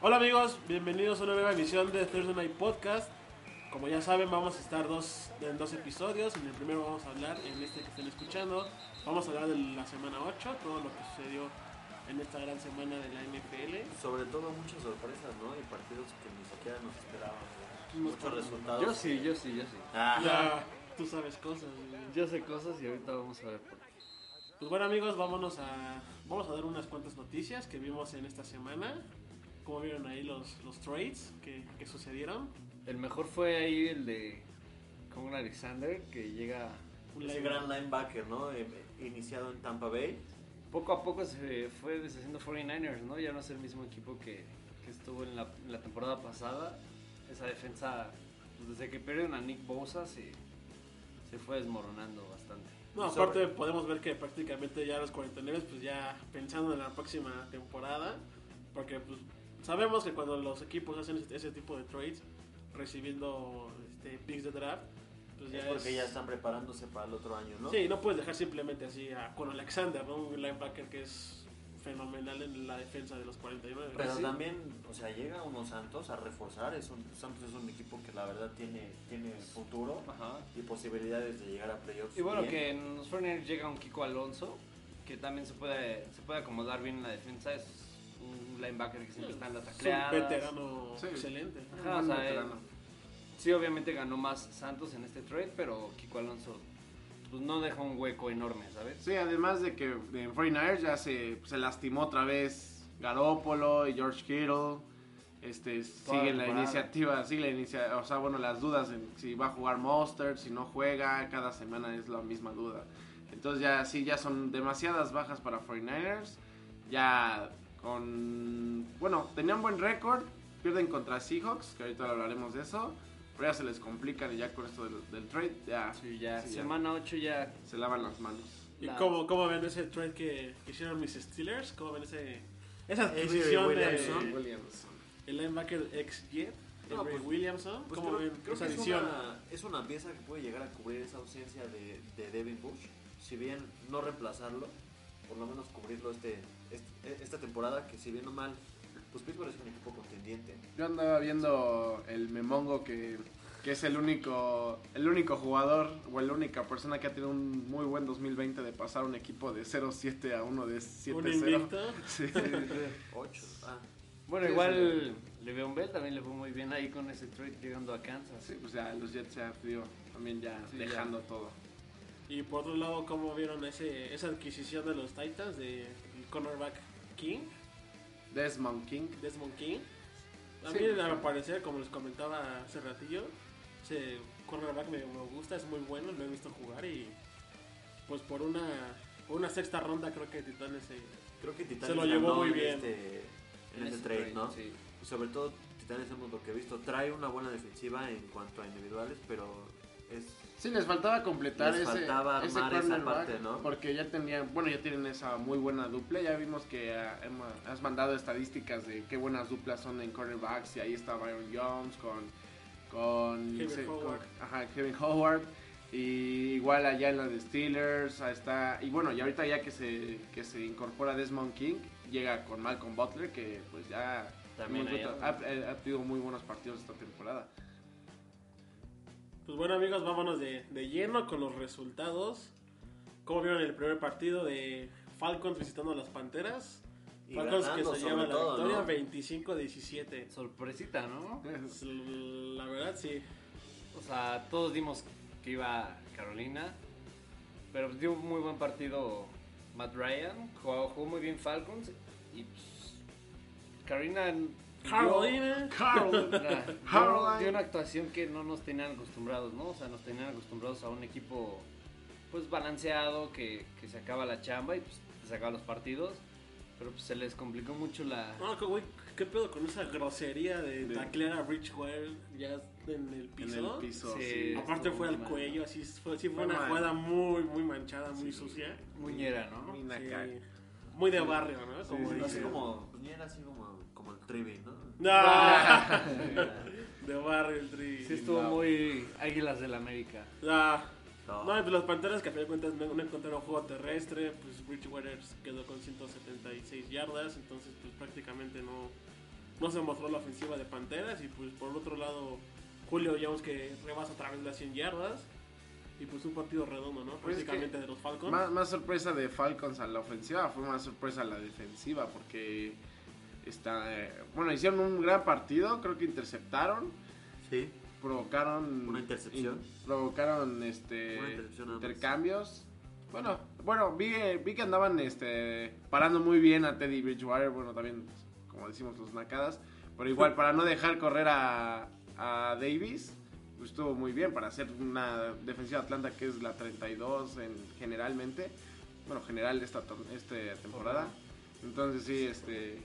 Hola amigos, bienvenidos a una nueva emisión de Thursday Night Podcast. Como ya saben, vamos a estar dos, en dos episodios. En el primero vamos a hablar, en este que estén escuchando, vamos a hablar de la semana 8, todo lo que sucedió en esta gran semana de la NFL. Sobre todo muchas sorpresas, ¿no? Y partidos que ni siquiera nos esperábamos. Muchos resultados. Yo sí, yo sí, yo sí. Ah, Ya, tú sabes cosas. Yo sé cosas y ahorita vamos a ver por qué. Pues bueno amigos, vámonos a, vamos a dar unas cuantas noticias que vimos en esta semana. Como vieron ahí los, los trades que, que sucedieron. El mejor fue ahí el de Conor Alexander, que llega Un ese gran linebacker, ¿no? Eh, iniciado en Tampa Bay. poco a poco se fue deshaciendo 49ers, ¿no? Ya no es el mismo equipo que, que estuvo en la, en la temporada pasada. Esa defensa, pues, desde que perdieron a Nick Bosa, se, se fue desmoronando bastante. No, aparte podemos ver que prácticamente ya los 49 pues ya pensando en la próxima temporada, porque pues sabemos que cuando los equipos hacen ese, ese tipo de trades, recibiendo este, picks de draft, pues Es ya porque es- ya están preparándose para el otro año, ¿no? Sí, no puedes dejar simplemente así a con Alexander, ¿no? un linebacker que es fenomenal en la defensa de los 49. Pero Sí. también, o sea, llega unos Santos a reforzar. Es un, Santos es un equipo que la verdad tiene, tiene futuro Ajá. y posibilidades de llegar a playoffs. Y bueno, bien. que en los 49ers llega un Kiko Alonso, que también se puede, se puede acomodar bien en la defensa. Es un linebacker que siempre está en las es un veterano Sí. excelente. Ajá, o sea, él- sí, obviamente ganó más Santos en este trade, pero Kiko Alonso pues, no deja un hueco enorme, ¿sabes? Sí, además de que en 49ers ya se, se lastimó otra vez Garópolo y George Kittle. Este, Toda sigue la iniciativa, sigue la inicia, o sea, bueno, las dudas en si va a jugar Monster, si no juega, cada semana es la misma duda. Entonces ya sí, ya son demasiadas bajas para 49ers. Ya con, bueno, tenían buen récord, pierden contra Seahawks, que ahorita hablaremos de eso, pero ya se les complican y ya con esto del, del trade ya Sí, ya Sí, ya. semana 8 ya se lavan las manos. ¿Y La- cómo, cómo ven ese trade que, que hicieron mis Steelers? ¿Cómo ven ese, esa adquisición Williamson. de Williamson. el linebacker ex Jet, No, pues- Williamson? Pues ¿Cómo creo, ven creo esa que es una, es una pieza que puede llegar a cubrir esa ausencia de, de Devin Bush. Si bien no reemplazarlo, por lo menos cubrirlo este, este- esta temporada, que si bien o mal, pues Pittsburgh es un equipo contendiente. Yo andaba viendo el Memongo que, que es el único el único jugador o la única persona que ha tenido un muy buen 2020 de pasar un equipo de 0-7 a uno de Un 7-0. invicto. Sí. 8. Ah, Bueno, Sí, igual Le'Veon Bell también le fue muy bien ahí con ese trade llegando a Kansas. Sí, pues ya los Jets ya digo, también ya Sí, dejando todo. Y por otro lado, ¿cómo vieron ese, esa adquisición de los Titans de el cornerback King, Desmond King. Desmond King? A Sí, mí, a mi sí. parecer, como les comentaba hace ratillo, ese cornerback me, me gusta, es muy bueno, lo he visto jugar y pues por una, por una sexta ronda creo que Titanes se... creo que Titanes Se lo llevó muy en bien. Este, en En este ese trade, ¿no? sí. Sobre todo Titanes hemos lo que he visto, trae una buena defensiva en cuanto a individuales, pero es Sí, les faltaba completar Les ese, faltaba ese esa parte, ¿no? Porque ya tenían, bueno, ya tienen esa muy buena dupla. Ya vimos que Emma, has mandado estadísticas de qué buenas duplas son en cornerbacks. Y ahí está Byron Jones con, con, Kevin Howard. con- ajá, Kevin Howard. Y igual allá en la de Steelers, ahí está. Y bueno, y ahorita ya que se, que se incorpora Desmond King, llega con Malcolm Butler, que pues ya También ha, ha tenido muy buenos partidos esta temporada. Pues bueno amigos, vámonos de, de lleno con los resultados. ¿Cómo vieron el primer partido de Falcons visitando a las Panteras? y Falcons que se lleva la victoria ¿no? 25-17. Sorpresita, ¿no? Pues, La verdad sí. O sea, todos dimos que iba Carolina, pero pues, dio un muy buen partido Matt Ryan, jugó, jugó muy bien Falcons y pues, Carolina Carolina. Carolina, dio- Caroline. dio una actuación que no nos tenían acostumbrados, ¿no? O sea, nos tenían acostumbrados a un equipo pues balanceado, que, que sacaba la chamba y pues sacaba los partidos, pero pues se les complicó mucho la... No, que, güey, ¿qué pedo con esa grosería de De- taclear a Rich Ware ya en el En piso? el piso. Sí. sí. Aparte fue al Mal. cuello, así fue, sí fue Fue una mal. jugada muy, muy manchada, muy sucia. Muñera, ¿no? Muy Sí. Muy de barrio, ¿no? Como sí. Así como, así como, como el Trivi, ¿no? No. de barrio el tri. Sí estuvo No. muy Águilas del América. Ah, No. No, y pues las Panteras que a fin de cuentas no, no encontraron juego terrestre, pues Bridgewater quedó con 176 yardas, entonces pues prácticamente no, no se mostró la ofensiva de Panteras y pues por el otro lado Julio Jones que rebasa otra vez las 100 yardas y pues un partido redondo, ¿no? Pues es Prácticamente que de los Falcons. Más, más sorpresa de Falcons a la ofensiva fue más sorpresa a la defensiva porque está, eh, bueno, hicieron un gran partido, creo que interceptaron, Sí. provocaron Una intercepción. in- provocaron este intercambios. Bueno, bueno, vi, vi que andaban este parando muy bien a Teddy Bridgewater, bueno, también como decimos los nacadas, pero igual para no dejar correr a, a Davis, pues estuvo muy bien para hacer una defensiva de Atlanta que es la 32 en generalmente, bueno, general de esta este temporada. Entonces sí, este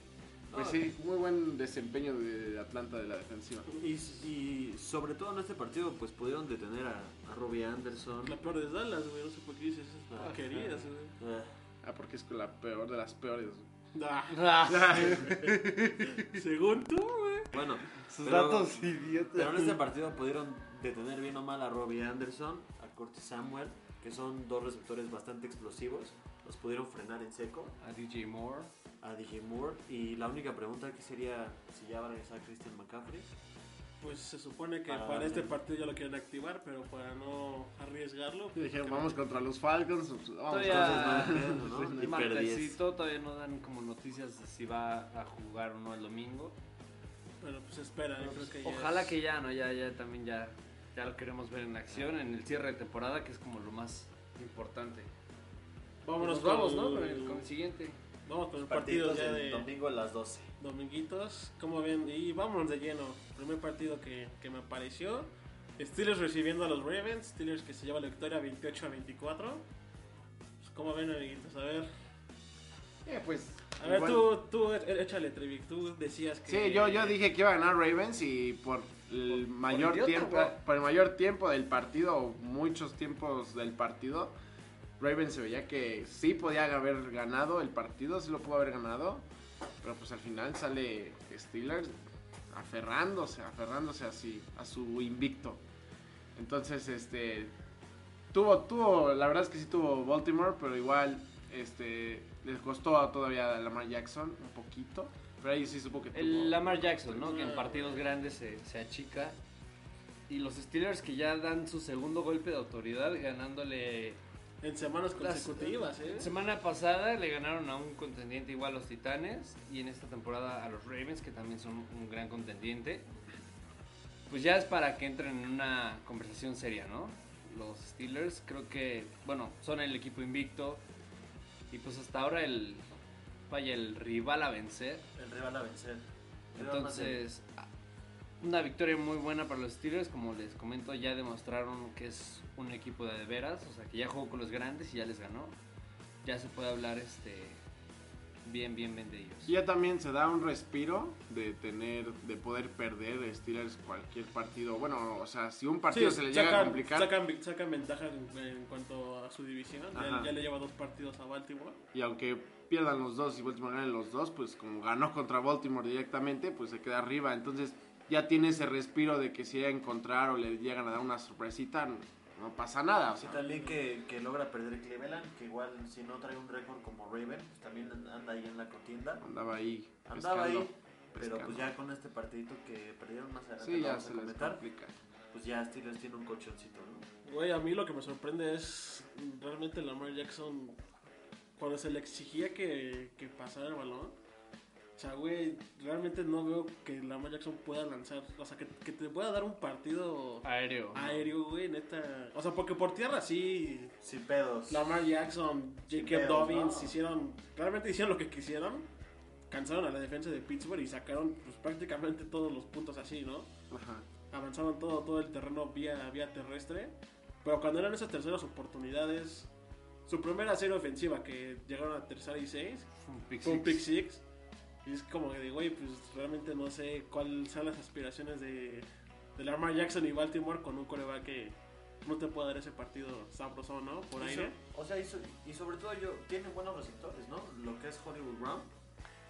pues sí, muy buen desempeño de Atlanta de la defensiva. Y, y sobre todo en este partido, pues pudieron detener a, a Robbie Anderson. La peor de Dallas, güey, no sé por qué dices esas Ah, porquerías, güey. Ah, Ah, porque es la peor de las peores. Ah, Ah, según tú, güey. bueno, sus pero- datos idiotas. Pero en este partido pudieron detener bien o mal a Robbie Anderson, a Curtis Samuel, que son dos receptores bastante explosivos. Los pudieron frenar en seco A DJ Moore. A DJ Moore. Y la única pregunta que sería si ya va a regresar Christian McCaffrey. Pues se supone que Para este partido ya lo quieren activar, pero para no arriesgarlo. Pues, dijeron, vamos que- contra los Falcons. pues, Vamos Todavía- Entonces, no. Martesito todavía no dan como noticias de si va a jugar o no el domingo. Pero pues espera, yo creo que ya Ojalá es- que ya, ¿no? Ya, ya también ya, ya lo queremos ver en acción en el cierre de temporada, que es como lo más importante. Vámonos, Nos vamos, ¿no? Con el, con el siguiente. Vamos con el partido Partidos ya de domingo a las 12. dominguitos. ¿Cómo ven? Y vámonos de lleno. Primer partido que, que me apareció. Steelers recibiendo a los Ravens. Steelers que se lleva la victoria 28 a 24. Pues, ¿Cómo ven, amiguitos? A ver. Eh, pues, A ver, tú, tú, é- échale, Trevic. Tú decías que. Sí, yo, yo dije que iba a ganar Ravens y por el mayor idiota, tiempo, por el mayor tiempo del partido, o muchos tiempos del partido, Ravens se veía que sí podía haber ganado el partido, sí lo pudo haber ganado, pero pues al final sale Steelers aferrándose, aferrándose así a su invicto. Entonces, este tuvo, tuvo, la verdad es que sí tuvo Baltimore, pero igual, este, les costó todavía a Lamar Jackson un poquito, pero ahí sí supo que tuvo. El Lamar Jackson, ¿no? Que en partidos grandes se, se achica. Y los Steelers que ya dan su segundo golpe de autoridad ganándole... En semanas las- consecutivas, ¿eh? Semana pasada le ganaron a un contendiente igual a los Titanes y en esta temporada a los Ravens, que también son un gran contendiente. Pues ya es para que entren en una conversación seria, ¿no? Los Steelers creo que, bueno, son el equipo invicto y pues hasta ahora el, vaya, el rival a vencer. El rival a vencer. Rival Entonces, una victoria muy buena para los Steelers, como les comento, ya demostraron que es un equipo de de veras, o sea, que ya jugó con los grandes y ya les ganó. Ya se puede hablar este bien, bien, bien de ellos. Y ya también se da un respiro de tener, de poder perder Steelers cualquier partido. Bueno, o sea, si un partido Sí, se le llega a complicar Sacan, ventaja en, en cuanto a su división. Ya le lleva dos partidos a Baltimore. y aunque pierdan los dos y Baltimore gane los dos, pues como ganó contra Baltimore directamente, pues se queda arriba. Entonces ya tiene ese respiro de que si llega a encontrar o le llegan a dar una sorpresita, no, pasa nada. O Sí, sea, también que, que logra perder Cleveland, que igual si no trae un récord como Raven, pues también anda ahí en la contienda. andaba ahí. Andaba pescando, ahí, pero pescando. pues ya con este partidito que perdieron más adelante, Sí, ya vamos se les complica. pues ya Steelers tiene un colchoncito, ¿no? Güey, a mí lo que me sorprende es realmente Lamar Jackson cuando se le exigía que, que pasara el balón. O sea, güey, realmente no veo que Lamar Jackson pueda lanzar, o sea, que, que te pueda dar un partido Aéreo. aéreo, güey, neta. O sea, porque por tierra sí, Sin pedos. Lamar Jackson, Jacob pedos, Dobbins ¿no? hicieron, realmente hicieron lo que quisieron. Cansaron a la defensa de Pittsburgh y sacaron pues, prácticamente todos los puntos así, ¿no? Ajá. avanzaron todo, todo el terreno vía, vía terrestre. Pero cuando eran esas terceras oportunidades, su primera serie ofensiva que llegaron a tercera y seis, Fue un pick fue un six. pick six. Y es como que, de, güey, pues realmente no sé cuáles son las aspiraciones de, de Lamar Jackson y Baltimore con un coreback que no te puede dar ese partido sabroso, ¿no? Por Y aire. so- o sea, y, so- y sobre todo yo, tiene buenos receptores, ¿no? Lo que es Hollywood Brown.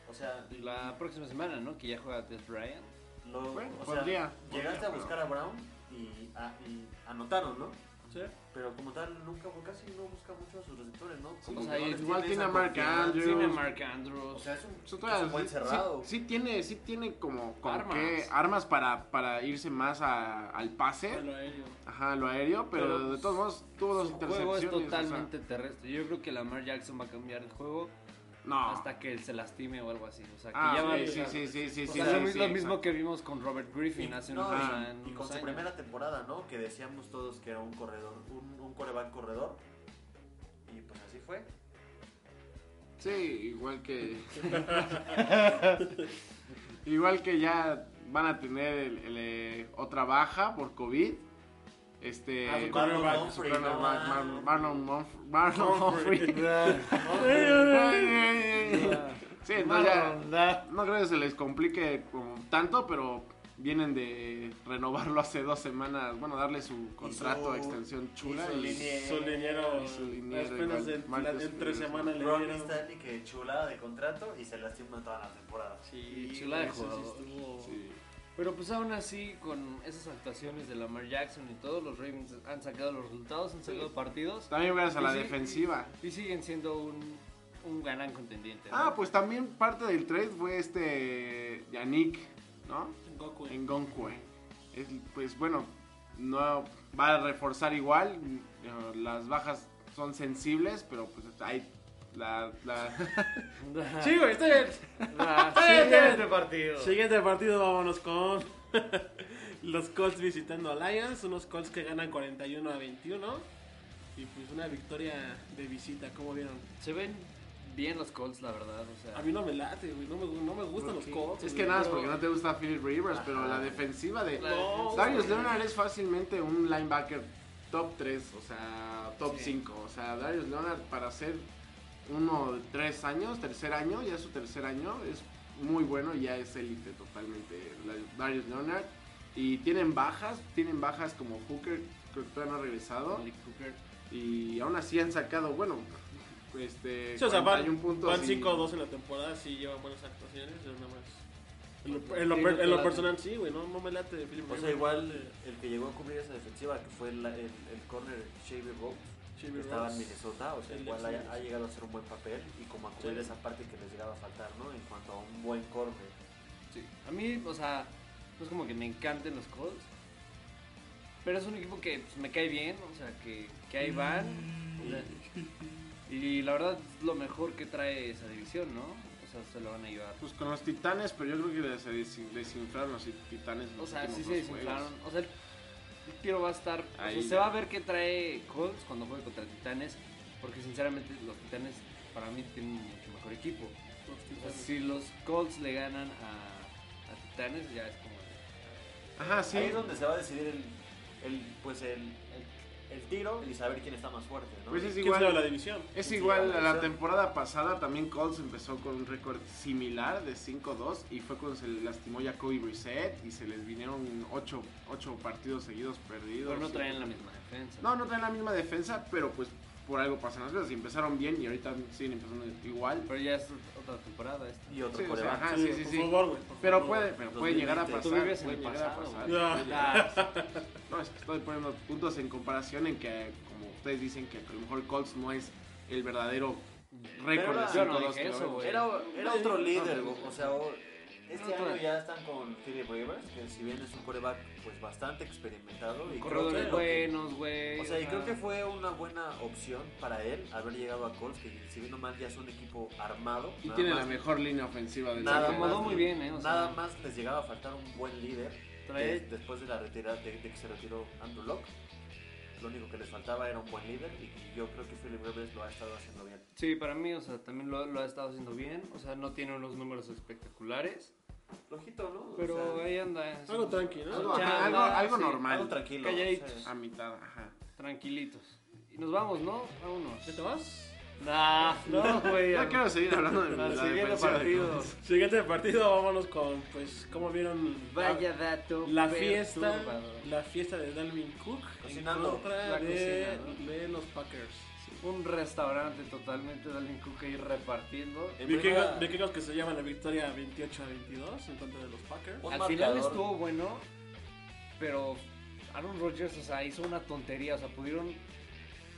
O sea, La próxima semana, ¿no? Que ya juega Des Bryant. lo, Bueno, o sea, podría, llegaste podría, a buscar a Brown y, a- y anotaron, ¿no? Sí. Pero como tal, nunca, casi no busca mucho a sus receptores, ¿no? O sea, igual tiene a Mark. Andrews. Tiene Mark Andrews. O sea, es un, es un buen cerrado. Sí, sí tiene, sí tiene como con Armas. qué- armas para, para irse más a- al pase. A lo aéreo. Ajá, lo aéreo, pero, Pero, de todos modos tuvo dos intercepciones. juego es o sea, totalmente terrestre. Yo creo que Lamar Jackson va a cambiar el juego no. hasta que él se lastime o algo así. O sea, que Ah, ya va sí, a sí, sí, sí, sí, O sí, sea, sí, lo, mi- sí, lo mismo exacto. que vimos con Robert Griffin hace No, unos, y- años. y, con su años. primera temporada, ¿no? Que decíamos todos que era un corredor, un, un coreback corredor. Y pues así fue. Sí, igual que. igual que ya van a tener el- el, eh, otra baja por COVID. Este. Ah, Marlon Marlon- no, no. Sí, entonces ya. No creo que se les complique como tanto, pero vienen de renovarlo hace dos semanas. Bueno, darle su contrato su- a extensión chula. y su Y, línea. Su liniero. Y su liniero apenas en, Marcus la- en tres semanas le Ronnie dieron. Stanley, que chulada de contrato y se lastima toda la temporada. Sí, chula de jugador. estuvo- sí. Pero pues aún así, con esas actuaciones de Lamar Jackson y todo, los Ravens han sacado los resultados, han sacado partidos También gracias a la defensiva. y siguen siendo un, un gran contendiente. ¿no? Ah, pues también parte del trade fue este Yannick, ¿no? Goku. En Gonkwe. Es, pues bueno, no va a reforzar igual. eh, Las bajas son sensibles, pero pues hay la, la Sí, güey, está bien. Siguiente partido. Siguiente partido, vámonos con los Colts visitando a Lions. Unos Colts que ganan 41 a 21. Y pues una victoria de visita, ¿cómo vieron? Se ven bien los Colts, la verdad. O sea, A mí no me late, güey. No me, no me gustan los Colts. es güey, que nada, es porque no te gusta Philip Rivers, pero la defensiva de No, Darius Leonard es fácilmente un linebacker top 3, o sea, top Sí. 5. O sea, Darius Leonard para ser uno de tres años, tercer año, ya es su tercer año, es muy bueno ya es élite totalmente Darius Leonard. Y tienen bajas, tienen bajas como Hooker, que todavía no ha regresado. Malik Hooker. Y aún así han sacado, bueno, este, Sí, o sea, van, 41 puntos. van y- 5-2 en la temporada, sí llevan buenas actuaciones, pero nada más. En lo, en lo Sí, per- en lo personal sí, güey, no, no me late de Philip O sea, Rivers. igual el que llegó a cubrir esa defensiva, que fue el, el, el corner Rhodes, Xavier que estaba en. Minnesota, o sea, El igual ha, ha llegado a hacer un buen papel y como a cubrir Sí. esa parte que les llegaba a faltar, ¿no? En cuanto a un buen corner. Sí. A mí, o sea, no es como que me encanten los Colts. Pero es un equipo que pues, me cae bien, o sea, que, que ahí van. o sea, y la verdad es lo mejor que trae esa división, ¿no? O sea, se lo van a llevar. Pues con los titanes, pero yo creo que se des- desinflaron los titanes. en O los sea, sí se juegos. desinflaron. O sea, tiro va a estar. o sea, Ahí se va a ver qué trae Colts cuando juegue contra Titanes. Porque sinceramente, los Titanes para mí tienen un mucho mejor equipo. Los O sea, Titanes. si los Colts le ganan a, a Titanes, ya es como. Ajá, sí. Ahí es donde se va a decidir el, el pues el, el, tiro y saber quién está más fuerte, ¿no? Pues es ¿Quién igual. la división? Es igual, la a la temporada pasada también Colts empezó con un récord similar de 5-2 y fue cuando se lastimó Jacoby Brissett y se les vinieron 8, partidos seguidos perdidos. Pero no traen la misma defensa. No, no traen la misma defensa, pero pues por algo pasan las cosas. Y empezaron bien y ahorita siguen empezando igual. Pero ya es otra temporada esta. Y otro Sí, o sea, ajá, sí, sí, por sí. favor, güey. Pero favor. puede, pero puede llegar a 2020. pasar. Tú vives en puede el llegar a pasado, pasar, No, es que estoy poniendo puntos en comparación en que, como ustedes dicen, que a lo mejor Colts no es el verdadero récord de era- 5-2 yo no. Era, era otro líder, No, o sea, o- este año ya están con Philip Rivers, que si bien es un coreback pues bastante experimentado y corredores buenos, güey. o sea, y creo que fue una buena opción para él haber llegado a Colts, que si bien nomás ya es un equipo armado. Y tiene más- la mejor línea ofensiva del Nada más, muy bien, ¿eh? O sea, nada más les llegaba a faltar un buen líder Trae- después de la retirada de, de que se retiró Andrew Locke. Lo único que les faltaba era un buen líder y yo creo que Philip Rivers lo ha estado haciendo bien. Sí, para mí, o sea, también lo, lo ha estado haciendo bien. O sea, no tiene unos números espectaculares. Flojito, ¿no? O Pero sea, ahí anda. Algo tranqui, ¿no? Algo, algo, algo sí, normal. algo tranquilo. Calladitos. sí. A mitad, ajá. Tranquilitos. Y nos vamos, ¿no? Vámonos. ¿Ya te vas? Nah, no, güey. Ya quiero seguir hablando de siguiente de partido. Colts. Siguiente partido, vámonos con, pues, ¿cómo vieron? Vaya dato. La fiesta, la fiesta de Dalvin Cook Cocinando. en contra La de, cocina, de los Packers. Un restaurante totalmente de Alvin Cook ahí repartiendo. En Vikingos, que se llevan la victoria 28 a 22 en contra de los Packers. Un Al final estuvo bueno, pero Aaron Rodgers, o sea, hizo una tontería, o sea, pudieron...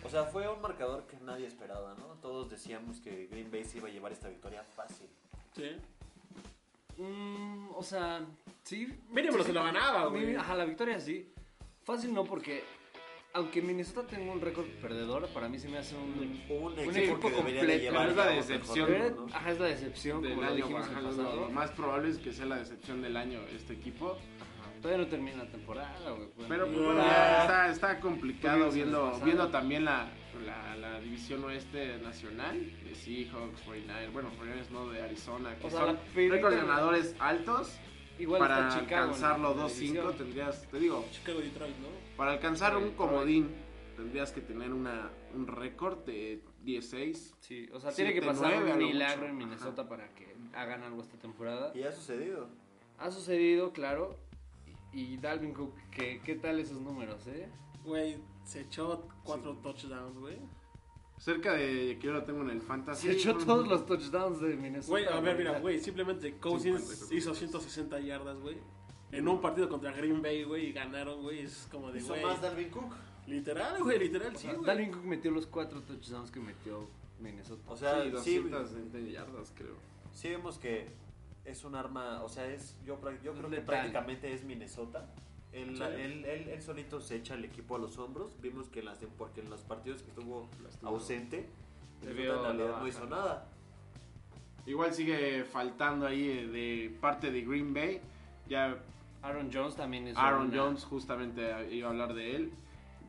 O sea, fue un marcador que nadie esperaba, ¿no? Todos decíamos que Green Bay se iba a llevar esta victoria fácil. Sí. mm, o sea, sí. Mínimo sí, se lo ganaba, güey. Ajá, la victoria sí. Fácil no, porque aunque Minnesota tenga un récord perdedor, para mí se me hace un... Un Un equipo, de completo. llevar Es la decepción, mejor, Pero, ¿no? Ajá, es la decepción, Del como lo año, dijimos ajá, el lo, pasado. lo más probable es que sea la decepción del año este equipo. Ajá, Todavía no termina la temporada, güey. pues. Pero pues, Ah. bueno, ya está, está complicado viendo, viendo también la, la, la división oeste nacional de Seahawks, 49ers, bueno, 49ers no de Arizona, que O sea, son récords ganadores altos. Igual para está Chicago. alcanzarlo en la 2-5 división. tendrías, te digo, Chicago Detroit, ¿no? para alcanzar Sí, un Detroit. comodín tendrías que tener una, un récord de 16. Sí, o sea, tiene que pasar nueve, a un lo milagro en Minnesota para que hagan algo esta temporada. Y ha sucedido. Ha sucedido, claro. Y, Dalvin Cook, ¿qué, ¿qué tal esos números, eh? Güey, se echó cuatro touchdowns, güey. Cerca de que yo lo tengo en el fantasy. Se echó todos los touchdowns de Minnesota. Güey, a ver, mira, güey, simplemente Cousins 50, hizo 160 yardas, güey. En un partido contra Green Bay, güey, y ganaron, güey. Es como de, güey. más Dalvin Cook. Literal, güey, literal, O sí, güey. Dalvin Cook metió los cuatro touchdowns que metió Minnesota. O sea, Sí, sí, 220 yardas creo. sí vemos que es un arma, o sea, es yo, pra- yo creo que prácticamente es Minnesota. Él, Sí. él, él, él solito se echa el equipo a los hombros. Vimos que en, las, porque en los partidos que estuvo Lastimado. ausente, en realidad no hizo nada. Igual sigue faltando ahí eh, de parte de Green Bay. Ya Aaron Jones también es Aaron Jones, justamente iba a hablar de él.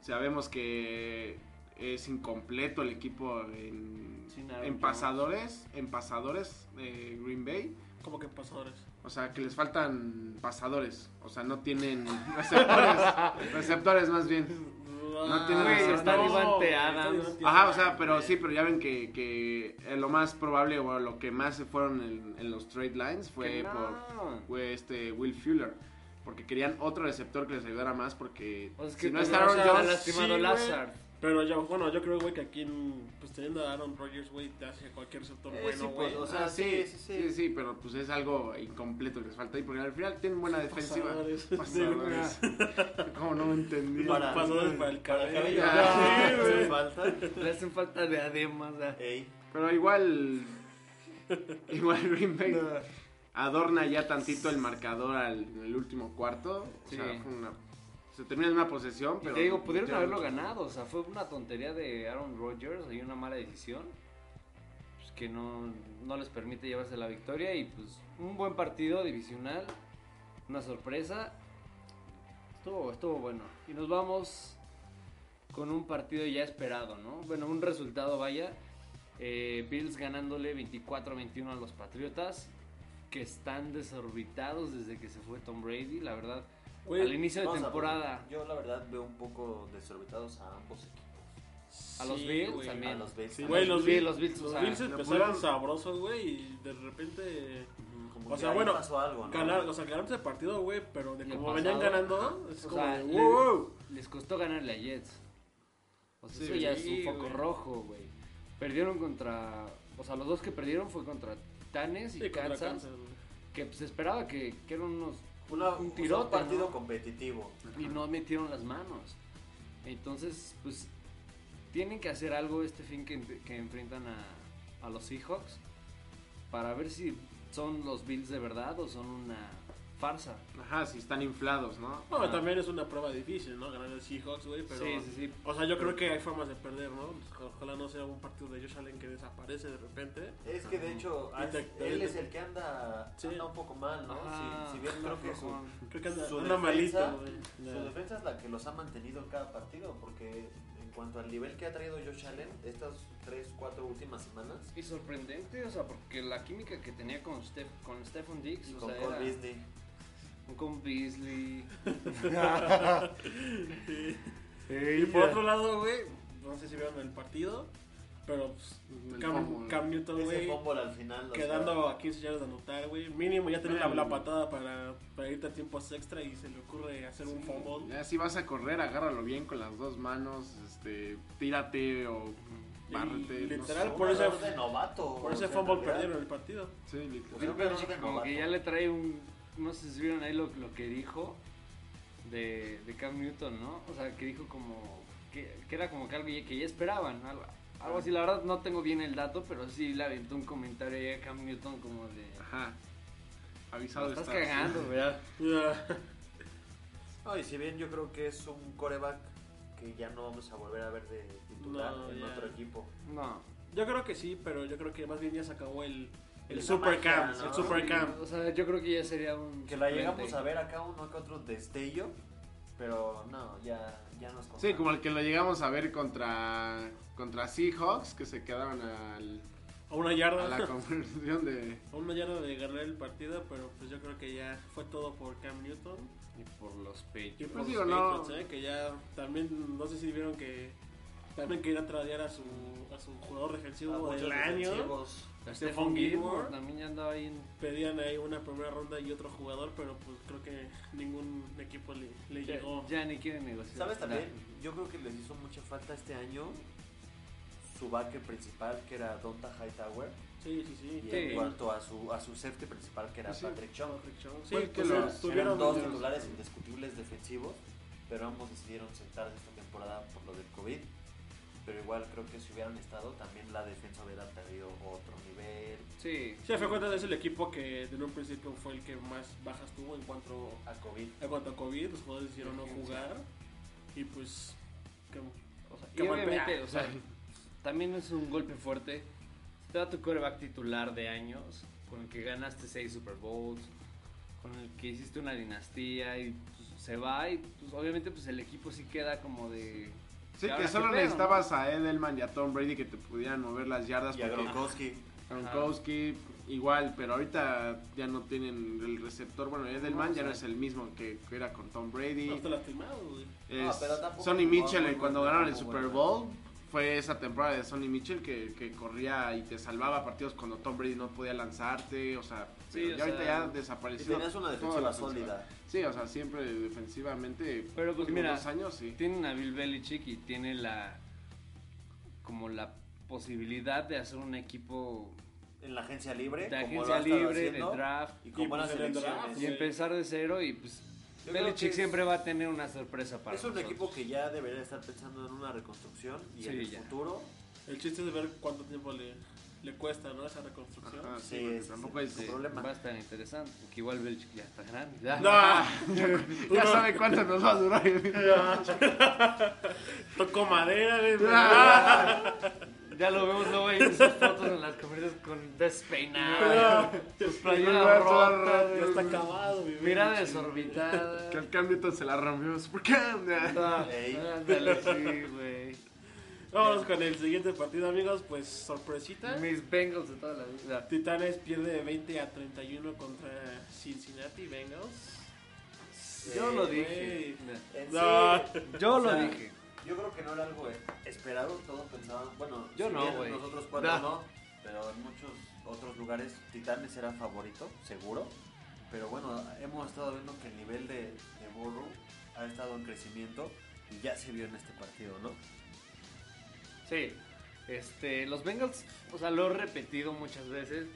Sabemos que es incompleto el equipo en, en pasadores, en pasadores de Green Bay. Como que pasadores. O sea, que les faltan pasadores. O sea, no tienen receptores. receptores más bien. No tiene Güey, razón. está No, Devante Adams. Ajá, o sea, pero sí, pero ya ven que, que eh, lo más probable o lo que más se fueron en, en los trade lines fue Que no. por fue este Will Fuller. Porque querían otro receptor que les ayudara más porque O sea, es que si no también, está Aaron o sea, Jones, lastimado sí, güey. Lazard. Pero yo, bueno, yo creo, güey, que aquí, en- pues teniendo a Aaron Rodgers, güey, te hace cualquier receptor Eh, bueno, sí, güey. pues, o sea, sea, sí, sí, sí, sí, sí, sí. pero pues es algo incompleto que les falta ahí porque al final tienen buena defensiva. Pasadores. Pasadores. ¿Cómo no entendí? Para- pasadores para el Para el cabello. cabello. Ah, Sí, güey. Hace falta. Le hacen falta de ademas. Ey, Pero igual igual Green Bay adorna ya tantito el marcador al en el último cuarto. O Sí. sea, fue una se termina en una posesión, Y pero te digo, pudieron haberlo mucho. ganado. O sea, fue una tontería de Aaron Rodgers y una mala decisión. Pues que no, no les permite llevarse la victoria. Y pues un buen partido divisional. Una sorpresa. Estuvo, estuvo bueno. Y nos vamos con un partido ya esperado, ¿no? Bueno, un resultado, vaya. Eh, Bills ganándole 24-21 a los Patriotas. Que están desorbitados desde que se fue Tom Brady, la verdad. Al inicio de temporada. Yo la verdad veo un poco desorbitados a ambos equipos. A los Sí, Bills güey. también. A los Bills. Sí, a güey, los, Bills, los Bills, o los Bills empezaron sabrosos, güey, y de repente Como O que sea, bueno, pasó algo, ¿no? ganar, o sea, ganaron ese partido, güey, pero de como pasado, venían ganando, es O como sea, de, wow. Les costó ganarle a Jets. O sea, Sí, eso ya es un foco güey. rojo, güey. Perdieron contra. O sea, los dos que perdieron fue contra Titanes y Kansas. Que se esperaba que, que eran unos. Una- un tirote, un partido ¿no? competitivo. Y no metieron las manos. Entonces, pues. Tienen que hacer algo este fin que, que enfrentan a, a los Seahawks. Para ver si son los Bills de verdad o son una farsa. Ajá, si están inflados, ¿no? No, Ah. también es una prueba difícil, ¿no? Ganar el Seahawks, güey, pero... Sí, sí, sí. O sea, yo creo que hay formas de perder, ¿no? Ojalá no sea un partido de Josh Allen que desaparece de repente. Es que de hecho, Y te- te- él te- es el que anda, Sí. anda un poco mal, ¿no? Ajá, si, si bien creo que su. Creo que anda, su anda malito, defensa, güey. su defensa es la que los ha mantenido en cada partido, porque en cuanto al nivel que ha traído Josh Allen estas 3, 4 últimas semanas, Y sorprendente, o sea, porque la química que tenía con, Steph, con Stephen Dix, y o con sea, Cole era Beasley, con Beasley. Y por otro lado, güey, no sé si vieron el partido, pero pues, Cam, Newton, güey, fumble al final, o sea, quedando a 15 yardas de anotar, güey. Mínimo ya tenía la, la patada para, para irte a tiempos extra y se le ocurre hacer un fumble. Ya si vas a correr, agárralo bien con las dos manos, este, tírate o no literal, por ese- de novato. Por ese fumble perdieron el partido. Sí, literal. O sea, un Bill error Belichick de como que ya le trae un... No sé si vieron ahí lo, lo que dijo. de, de Cam Newton, ¿no? O sea, que dijo como que, que era como que algo que ya esperaban, algo, algo así. La verdad no tengo bien el dato, pero sí le aventó un comentario ahí a Cam Newton como de... Ajá. "Me Avisado estás está. cagando, ¿verdad? Ya. No, y si bien yo creo que es un coreback que ya no vamos a volver a ver de titular No, en ya. otro equipo. No. Yo creo que sí, pero yo creo que más bien ya se acabó el, el Super magia, Camp. ¿no? El Super Camp. O sea, yo creo que ya sería un... Que la llegamos a ver acá uno que otro destello, pero no, ya, ya nos Sí, como el que lo llegamos a ver contra contra Seahawks, que se quedaron al, A una a yarda. la conversión de... A una yarda de ganar el partido, pero pues yo creo que ya fue todo por Cam Newton. Y por los Y Patriots. por digo, los no- Patriots, ¿eh? que ya también, no sé si vieron que también quería tradear a su, a su jugador defensivo a del año. defensivos. Stephon Stephon Gilmore también ya andaba ahí en... Pedían ahí una primera ronda y otro jugador, pero pues creo que ningún equipo le, le Ya, llegó. ya ni quiere negociar. ¿Sabes también? Yo creo que les hizo mucha falta este año su backer principal, que era Donta Hightower, Sí, sí, sí. y Sí. en cuanto a su, a su safety principal, que era sí. Patrick Chung. Patrick Chung. Sí, que pues, los- Eran tuvieron dos titulares indiscutibles defensivos, pero ambos decidieron sentarse esta temporada por lo del COVID. Pero igual creo que si hubieran estado, también la defensa hubiera tenido otro nivel. Sí. Sí, a fin de cuentas es el equipo que en un principio fue el que más bajas tuvo en cuanto A COVID. en cuanto a COVID, los jugadores decidieron no jugar y pues O sea, Qué y golpe. obviamente, o sea, también es un golpe fuerte. Te da tu quarterback titular de años, con el que ganaste seis Super Bowls, con el que hiciste una dinastía y pues, se va y pues, obviamente pues el equipo sí queda como de... Sí, ¿y ahora que solo pedo, necesitabas a Edelman y a Tom Brady que te pudieran mover las yardas. Y a porque Gronkowski. Gronkowski igual, pero ahorita ya no tienen el receptor. Bueno, Edelman No, ya no es el mismo que, era con Tom Brady. no está lastimado, güey. Es pero Sonny Mitchell cuando ganaron el Super Bowl. Fue esa temporada de Sonny Mitchell que, que corría y te salvaba partidos cuando Tom Brady no podía lanzarte. O sea, Sí, pero ya ahorita sea, ya Y desapareció. tenías una toda defensiva sólida. Sí, o sea, siempre defensivamente. Pero, pues, mira, dos años, sí. Tienen a Bill Belichick y tiene la... como la posibilidad de hacer un equipo En la agencia libre. de agencia libre, de draft, Y con buenas pues, y empezar de cero y pues Yo Belichick siempre va a tener una sorpresa para Es un nosotros. equipo que ya debería estar pensando en una reconstrucción y en el ya. futuro. El chiste es ver cuánto tiempo le, le cuesta, ¿no? Esa reconstrucción. Ajá, Sí, sí, tampoco es. Sin Sí, problema. Va a estar interesante. Porque igual Belichick ya está grande. Ya. No, Ya sabe cuánto nos va a durar. tocó madera, güey. Ya lo vemos luego ahí en sus fotos en las conferencias con despeinado. sus playeras rotas. Ya está acabado, mi güey. desorbitada. Que el cambio se la rompió. ¿Por qué? Ándale, sí, güey. Vamos con el siguiente partido, amigos. Pues sorpresita. Mis Bengals de toda la vida. Titanes pierde 20 a 31 contra Cincinnati Bengals. Yo lo dije. No. sí, Yo o lo sea, dije. Yo creo que no era algo esperado, todos pensaban, bueno, Yo si no, güey. nosotros cuatro Nah. no, pero en muchos otros lugares Titanes era favorito, seguro. Pero bueno, hemos estado viendo que el nivel de, de Burrow ha estado en crecimiento y ya se vio en este partido, ¿no? Sí. Este, los Bengals, o sea, lo he repetido muchas veces.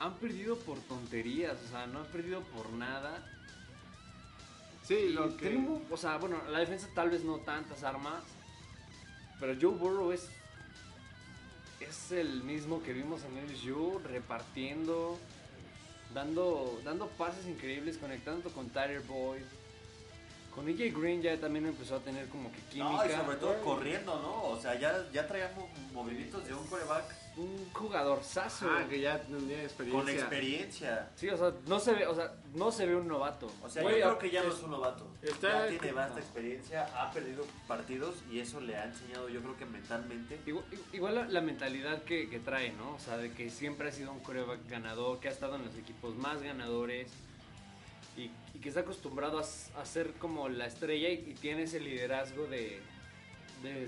Han perdido por tonterías, o sea, no han perdido por nada. Sí, Y lo que. o sea, bueno, la defensa tal vez no tantas armas, pero Joe Burrow es es el mismo que vimos en LSU repartiendo, dando dando pases increíbles, conectando con Tyler Boyd. Con EJ Green ya también empezó a tener como que química. No, y sobre todo corriendo, ¿no? O sea, ya, ya traíamos movimientos de un coreback un jugador saso. Ah, que ya tenía experiencia. con experiencia. Sí, o sea, no se ve, o sea, no se ve un novato. O sea, yo creo que ya es- no es un novato. está- ya tiene vasta experiencia, ha perdido partidos y eso le ha enseñado, yo creo que mentalmente. Igual, igual la, la mentalidad que, que trae, ¿no? O sea, de que siempre ha sido un coreback ganador, que ha estado en los equipos más ganadores y, que está acostumbrado a, a ser como la estrella y, y tiene ese liderazgo de,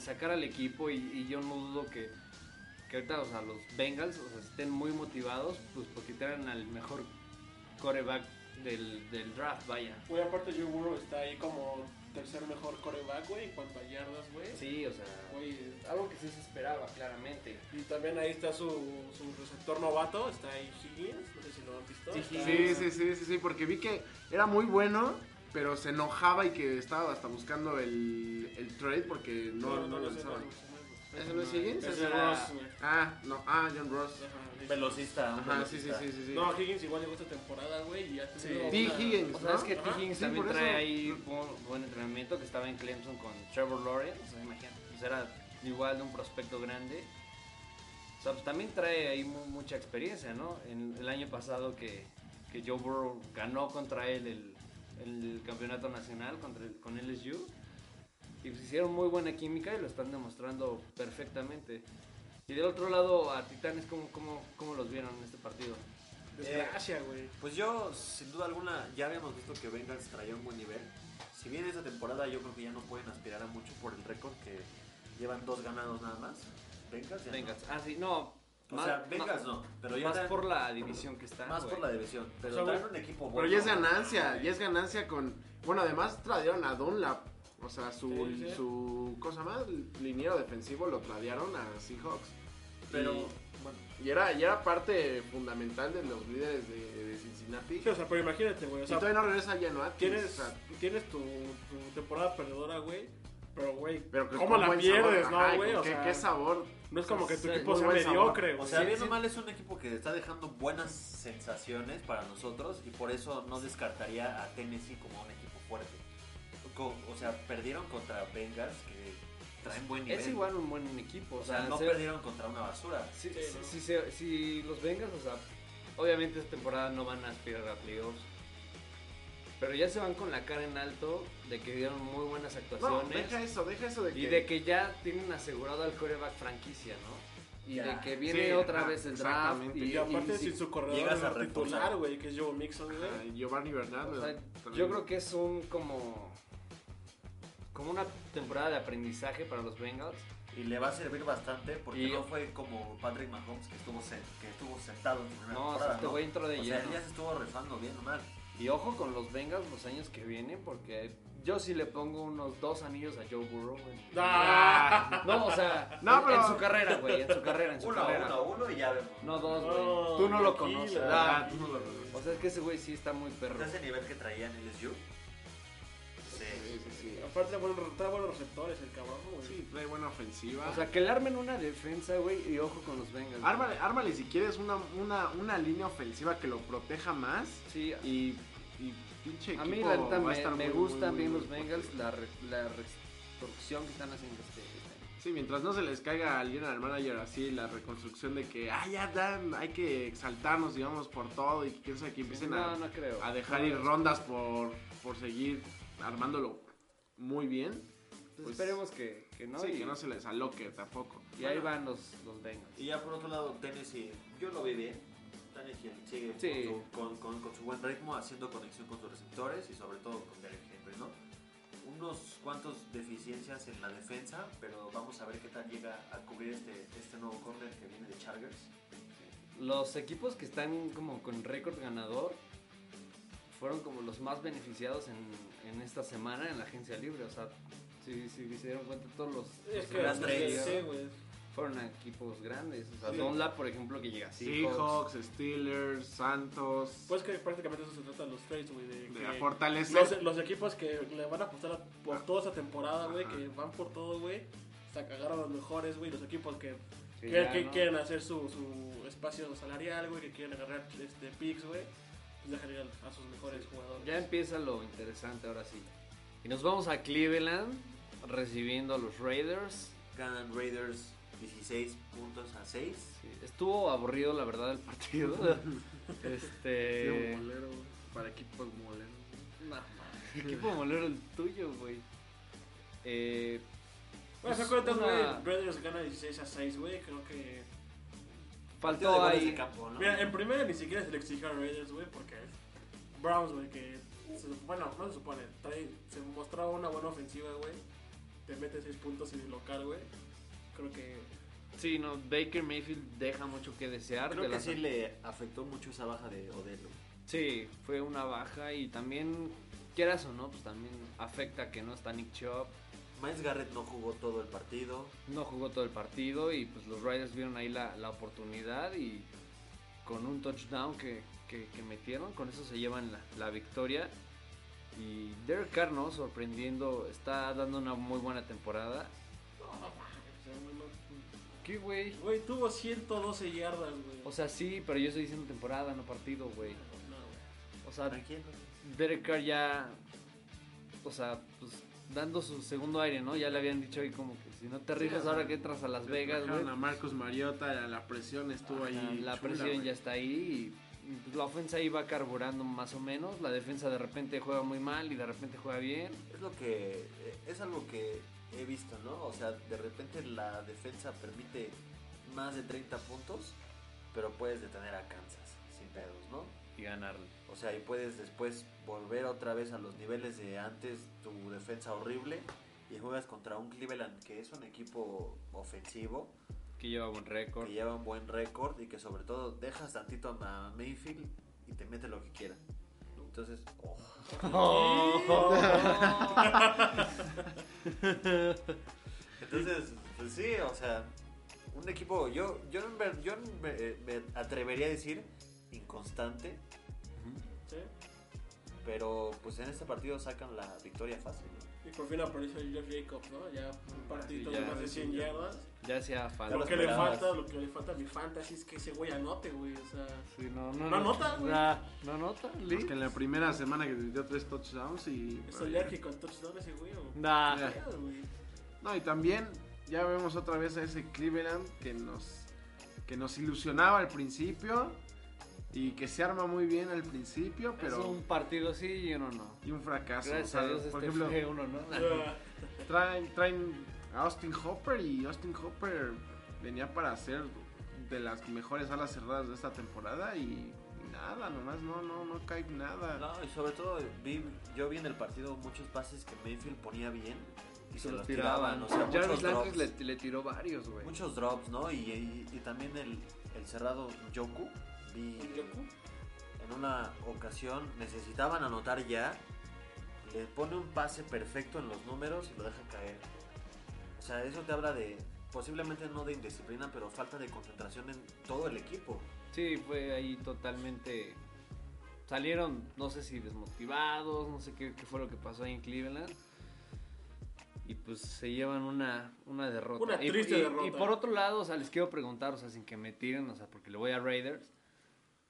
sacar al equipo y, yo no dudo que, que ahorita, o los Bengals, estén muy motivados, pues porque tienen al mejor coreback del, draft, vaya. Aparte Joe Burrow está ahí como tercer mejor coreback, güey, en cuanto a yardas, güey. Sí, o sea, Güey, algo que sí se esperaba, claramente. y también ahí está su, su receptor novato, está ahí Higgins, no sé si lo han visto. Sí, Está- Sí, sí, sí, sí, sí, porque vi que era muy bueno, pero se enojaba y que estaba hasta buscando el, el trade porque no, no, no, lanzaba. no, ¿Ese no es Higgins? Ese es Ross, güey. Ah, no, ah, John Ross. Ajá. Velocista. un Ajá, sí, sí, velocista. sí, sí. sí. No, Higgins igual llegó esta temporada, güey, y ha tenido T. una- Higgins, O sea, es que. T. Ajá, Higgins sí, también por trae eso. ahí buen, buen entrenamiento, que estaba en Clemson con Trevor Lawrence, o sea, imagínate, pues era igual de un prospecto grande. O sea, pues también trae ahí mu- mucha experiencia, ¿no? En el año pasado que, que Joe Burrow ganó contra él el, el campeonato nacional contra el- con LSU. Y pues hicieron muy buena química y lo están demostrando perfectamente. Y del otro lado, a Titanes, ¿cómo, cómo, cómo los vieron en este partido? Desgracia, güey. Pues yo, sin duda alguna, ya habíamos visto que Bengals traía un buen nivel. Si bien esta temporada yo creo que ya no pueden aspirar a mucho por el récord que llevan dos ganados nada más. Bengals ya no. Bengals. Ah, sí, no. O sea, Bengals no, pero ya más traen- por la división que está. más por la división. Pero O sea, traen un equipo bueno. Pero ya es ganancia, ya es ganancia con... Bueno, además trajeron a Dunlap. O sea, su, Sí, sí. su cosa más, liniero defensivo lo tradearon a Seahawks. Pero, Y- bueno, Y era, y era parte fundamental de los líderes de, de Cincinnati. Sí, o sea, pero imagínate, güey, o y sea, todavía no regresa Jan Atkins. tienes, o sea, tienes tu, tu temporada perdedora, güey, pero, güey, pero ¿cómo la pierdes, sabor, no, güey? O qué, sea, qué sabor. no es como que tu Sí, equipo sea mediocre, o güey. sea, Sí, bien o mal es un equipo que está dejando buenas sensaciones para nosotros y por eso no descartaría a Tennessee como un equipo fuerte. O sea, perdieron contra Bengals que traen buen nivel. Es igual un buen equipo. O sea, no perdieron contra una basura. Si, Sí, si- ¿no? si si los Bengals, o sea, obviamente esta temporada no van a aspirar a playoffs. Pero ya se van con la cara en alto de que dieron muy buenas No, actuaciones. deja eso, deja eso de que... y de que ya tienen asegurado al coreback franquicia, ¿no? Y Ya. de que viene Sí, otra ajá, vez el draft. Y, Y aparte y- sin su corredor llegas a titular, güey, que es Joe Mixon, güey. Giovanni Bernard. o sea, también. yo creo que es un como como una temporada de aprendizaje para los Bengals. Y le va a servir bastante porque Y- no fue como Patrick Mahomes que estuvo, que estuvo sentado en su primera No, o sea, temporada, este ¿no? güey entró de O sea, lleno. él ya se estuvo rifando bien o mal. Y ojo con los Bengals los años que vienen, porque yo sí le pongo unos dos anillos a Joe Burrow, güey. Ah, No, o sea, No, en- pero- en su carrera, güey, en su carrera, en su Uno carrera. uno a uno y ya vemos. No dos, güey. No, Tú no lo conoces. Ah, tú no lo reconoces. o sea, es que ese güey sí está muy perro. ¿De ese nivel que traía en LSU? Sí. Sí, sí, sí. aparte trae buenos, trae buenos receptores el cabrón, güey. Sí, trae buena ofensiva. O sea, que le armen una defensa, güey, y ojo con los Bengals. ármale, ármale si quieres una, una, una línea ofensiva que lo proteja más. Sí, Y, y pinche equipo a mí la neta va a me, me gustan bien los. Bengals, la, re- la reconstrucción que están haciendo este, este. Sí, mientras no se les caiga al general manager así la reconstrucción de que, ah, ya dan, hay que exaltarnos, digamos, por todo y que quién sabe que empiecen No, a, no creo. a dejar No, ir rondas por, por seguir armándolo muy bien. pues pues, esperemos que, que no. sí, y, que no se les aloque tampoco. y ahí van los, los Bengals. Y ya por otro lado, Tennessee, yo lo vi bien. Tennessee sigue Sí. con, su, con, con- con su buen ritmo, haciendo conexión con sus receptores y sobre todo con Derek Henry, ¿no? Unos cuantos deficiencias en la defensa, pero vamos a ver qué tal llega a cubrir este, este nuevo corner que viene de Chargers. Los equipos que están como con récord ganador fueron como los más beneficiados en, en esta semana en la agencia libre. O sea, si, si se dieron cuenta, todos los, Es los que tres. sí, fueron a equipos grandes. O sea, Sí. Dunlap, por ejemplo, que llega a Seahawks. Seahawks, Steelers, Santos. Pues que prácticamente eso se trata de los trades, güey. De, de los, los equipos que le van a apostar a- por toda esa temporada, güey, que van por todo, güey. Se cagaron los mejores, güey. Los equipos que, que que, ya, que ¿no? quieren hacer su, su espacio salarial, güey, que quieren agarrar este picks, güey. Ir a, sus mejores jugadores. Ya empieza lo interesante ahora sí. Y nos vamos a Cleveland recibiendo a los Raiders. Ganan Raiders 16 puntos a 6. Sí, estuvo aburrido la verdad el partido. este... Sí, molero, para equipos moleros. No, ¿qué equipo molero el tuyo, güey. Eh, Bueno, se pues, cuentas, güey. una- Raiders gana 16 a 6, güey. Creo que. Partido de Faltó ahí. de campo, ¿no? Mira, en primera ni siquiera se le exige a Raiders, güey, porque Browns, güey, que. se- bueno, no se supone. trae- se mostraba una buena ofensiva, güey. Te mete 6 puntos el local, güey. Creo que. Sí, no, Baker Mayfield deja mucho que desear. Creo de que sí le afectó mucho esa baja de Odelo. Sí, fue una baja y también, quieras o no, pues también afecta que no está Nick Chubb. Miles Garrett no jugó todo el partido. No jugó todo el partido y pues los Raiders vieron ahí la, la oportunidad y con un touchdown que, que- que metieron, con eso se llevan la, la victoria. Y Derek Carr, ¿no? Sorprendiendo, está dando una muy buena temporada. ¿Qué, güey? Güey, tuvo 112 yardas, güey. O sea, sí, pero yo estoy diciendo temporada, no partido, güey. No, güey. O sea, Tranquilo. Derek Carr ya, o sea, pues dando su segundo aire, ¿no? Ya le habían dicho ahí como que si no te rifas Sí, ahora que entras a Las Vegas, güey. A Marcus Mariota, la presión estuvo Ajá, ahí. la chula, presión ya está ahí y pues, la ofensa ahí va carburando más o menos. La defensa de repente juega muy mal y de repente juega bien. Es lo que eh, es algo que he visto, ¿no? O sea, de repente la defensa permite más de 30 puntos, pero puedes detener a Kansas sin pedos, ¿no? Y ganarle. O sea, y puedes después volver otra vez a los niveles de antes, tu defensa horrible, y juegas contra un Cleveland que es un equipo ofensivo, Que lleva buen récord. que lleva un buen récord y que sobre todo dejas tantito a Mayfield y te mete lo que quiera. Entonces, oh. Entonces, pues sí, o sea, un equipo, yo, yo, ver- yo me, eh, me atrevería a decir inconstante, Sí. pero pues en este partido sacan la victoria fácil. ¿no? Y por fin apareció el Josh Jacobs, ¿no? Ya un partido Sí, de más de 100 sí, ya. yardas. Ya hacía falta. Lo que le falta, lo que le falta a mi fantasy es que ese güey anote, güey. O sea, Sí, no, no, No anota, güey. Nah, no anota, Es Lee. que en la primera semana que dio tres touchdowns y... es alérgico al touchdown ese güey. o- Nah. Güey. No, y también ya vemos otra vez a ese Cleveland que nos, que nos ilusionaba al principio y que se arma muy bien al principio, pero... Es un partido sí y uno no. Y un fracaso. Gracias o sea, a Dios por este ejemplo, fue uno, ¿no? Traen, traen a Austin Hopper y Austin Hopper venía para ser de las mejores alas cerradas de esta temporada y nada, nomás no, no, no cae nada. No, y sobre todo vi, yo vi en el partido muchos pases que Mayfield ponía bien y se, Se los tiraban. O sea, Jarvis muchos Landry drops, le, le tiró varios, güey. muchos drops, ¿no? Y, y- y también el, el cerrado Joku. Yoku. en una ocasión necesitaban anotar ya. Le pone un pase perfecto en los números y lo deja caer. O sea, eso te habla de posiblemente no de indisciplina, pero falta de concentración en todo el equipo. Sí, fue ahí totalmente. Salieron, no sé si desmotivados, no sé qué, qué fue lo que pasó ahí en Cleveland. Y pues se llevan una, una derrota. Una Y- triste y, derrota. Y por otro lado, o sea, les quiero preguntar, o sea, sin que me tiren, o sea, porque le voy a Raiders.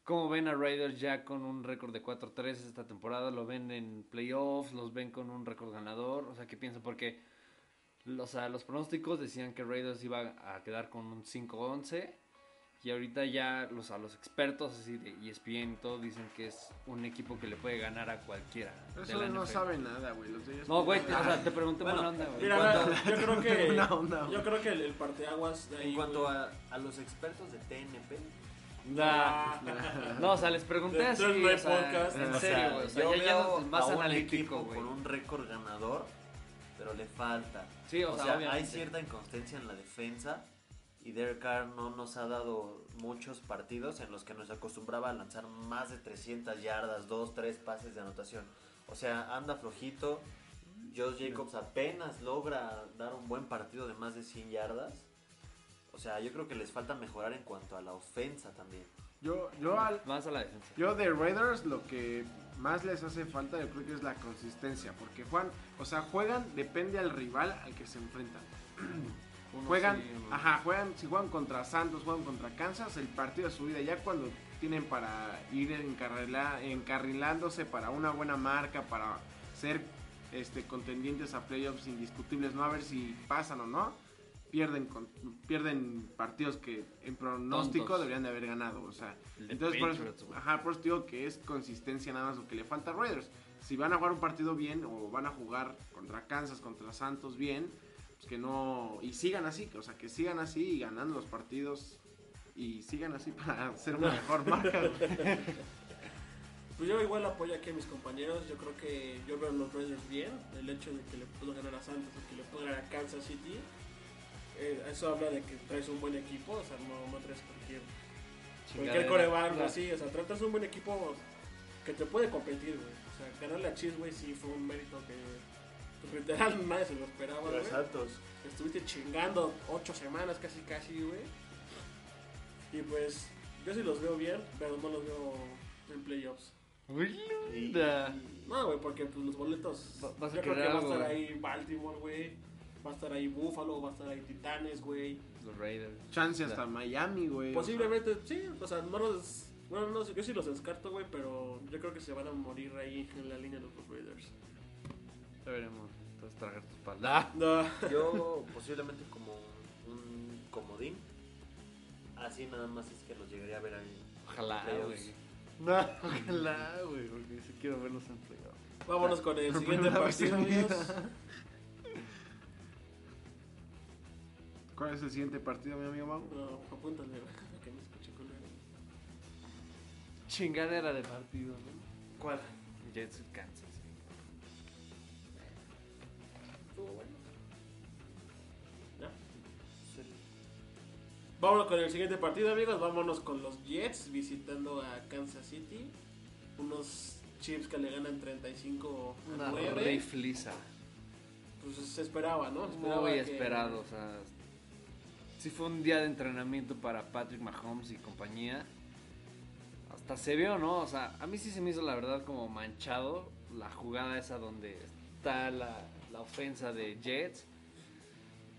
¿Cómo ven a Raiders ya con un récord de 4-3 esta temporada? ¿Lo ven en playoffs? ¿Los ven con un récord ganador? O sea, ¿qué piensan? Porque o sea, los pronósticos decían que Raiders iba a quedar con un 5-11. Y ahorita ya los, a los expertos así de E ESPN y todo dicen que es un equipo que le puede ganar a cualquiera. Eso no NFL. sabe nada, güey. Los de ellos- No, güey, te- o sea, te pregunté Bueno, buena onda, güey. Mira, cuanto- yo creo que. Yo creo que el, el parteaguas de ahí. En cuanto a, a los expertos de TNP, Nah. No, o sea, les pregunté así, Thursday o sea, Podcast. en serio, sea, güey. O sea, yo ya, veo no- más a un analítico, güey. con un récord ganador, pero le falta. Sí, o, O, sea, sea, hay cierta inconsistencia en la defensa y Derek Carr no nos ha dado muchos partidos en los que nos acostumbraba a lanzar más de 300 yardas, 2, 3 pases de anotación. O sea, anda flojito. Josh Jacobs apenas logra dar un buen partido de más de 100 yardas. O sea, yo creo que les falta mejorar en cuanto a la ofensa también. Yo, yo, al, Más a la defensa. yo de Raiders lo que más les hace falta yo creo que es la consistencia. Porque Juan, o sea, juegan, depende al rival al que se enfrentan. Uno Juegan, sí, uno- ajá, juegan, si juegan contra Santos, juegan contra Kansas, el partido de su vida, ya cuando tienen para ir encarrila- encarrilándose para una buena marca, para ser este contendientes a playoffs indiscutibles, no a ver si pasan o no, pierden con- pierden partidos que en pronóstico Tontos. deberían de haber ganado, o sea, de entonces por eso, ajá, por eso digo que es consistencia nada más lo que le falta a Raiders. Si van a jugar un partido bien o van a jugar contra Kansas, contra Santos bien, pues que no y sigan así, o sea, que sigan así y ganando los partidos y sigan así para hacer una mejor marca. Pues yo igual apoyo aquí a mis compañeros. Yo creo que yo veo a los Raiders bien. El hecho de que le puedo ganar a Santos o que le puedo ganar a Kansas City. Eh, eso habla de que traes un buen equipo. O sea, no, no traes cualquier, cualquier coreback así. O sea, traes un buen equipo que te puede competir, güey. O sea, ganarle a Chiefs, güey, sí fue un mérito que pues, literal nadie se lo esperaba, güey. Santos. Estuviste chingando ocho semanas casi casi, güey. Y pues yo sí los veo bien, pero no los veo en playoffs. Y-. No, güey, porque pues, los boletos. Va- vas a yo creo que va a estar ahí Baltimore, güey. Va a estar ahí Buffalo, va a estar ahí Titanes, güey. Los Raiders. Chance hasta Miami, güey. o sea. Posiblemente, sí, o sea, no los. Bueno, no, sé, yo sí los descarto, güey, pero yo creo que se van a morir ahí en la línea de los Raiders. Ya veremos. Entonces tragar tu espalda. No. Yo posiblemente como un comodín. Así nada más es que los llegaría a ver ahí. Ojalá, güey. No, ojalá, güey, porque sí quiero verlos en playoff. Vámonos con el siguiente partido, amigos. ¿Cuál es el siguiente partido, mi amigo Mau? No, apúntale, que me escuche con él. Chingadera de partido, ¿no? ¿Cuál? Jets y Kansas. Estuvo bueno. Ya. Vámonos con el siguiente partido, amigos. Vámonos con los Jets visitando a Kansas City. Unos Chiefs que le ganan 35 a Una 9. rifliza. Pues se esperaba, ¿no? Se esperaba Muy que- esperado, o sea. Sí fue un día de entrenamiento para Patrick Mahomes y compañía. Hasta se vio, ¿no? O sea, a mí sí se me hizo la verdad como manchado la jugada esa donde está la, la ofensa de Jets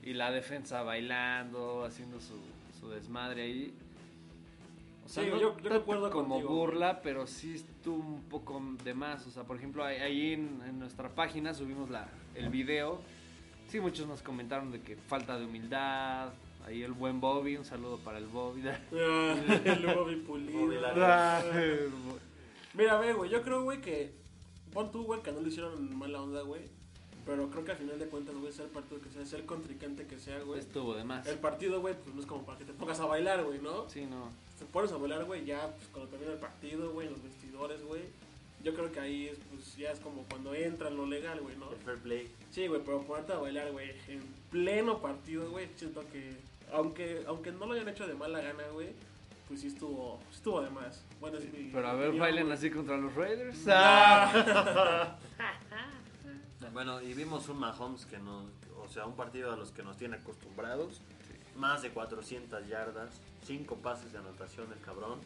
y la defensa bailando, haciendo su, su desmadre ahí. O sea, Sí, no yo- yo tanto concuerdo como contigo. burla, pero sí estuvo un poco de más. O sea, por ejemplo, ahí- ahí en, en nuestra página subimos la, el video. Sí, muchos nos comentaron de que falta de humildad. Ahí el buen Bobby, un saludo para el Bobby. Ah, el Bobby Pulido. Bobby Lara. Mira, ve, güey, yo creo, güey, que pon tú, güey, que no lo hicieron mala onda, güey. Pero creo que al final de cuentas, güey, sea el partido que sea, sea el contrincante que sea, güey. Estuvo de más. El partido, güey, pues no es como para que te pongas a bailar, güey, ¿no? Sí, no. Te pones a bailar, güey, ya, pues cuando termina el partido, güey, en los vestidores, güey. Yo creo que ahí es, pues ya es como cuando entra en lo legal, güey, ¿no? El fair play. Sí, güey, pero ponerte a bailar, güey, en pleno partido, güey, siento que, aunque, aunque no lo hayan hecho de mala gana, güey, pues sí estuvo, sí estuvo de más. Bueno, es mi Pero a ver, bailen así contra los Raiders. Ah. Bueno, y vimos un Mahomes que nos, o sea, un partido a los que nos tiene acostumbrados. Más de 400 yardas, 5 pases de anotación el cabrón.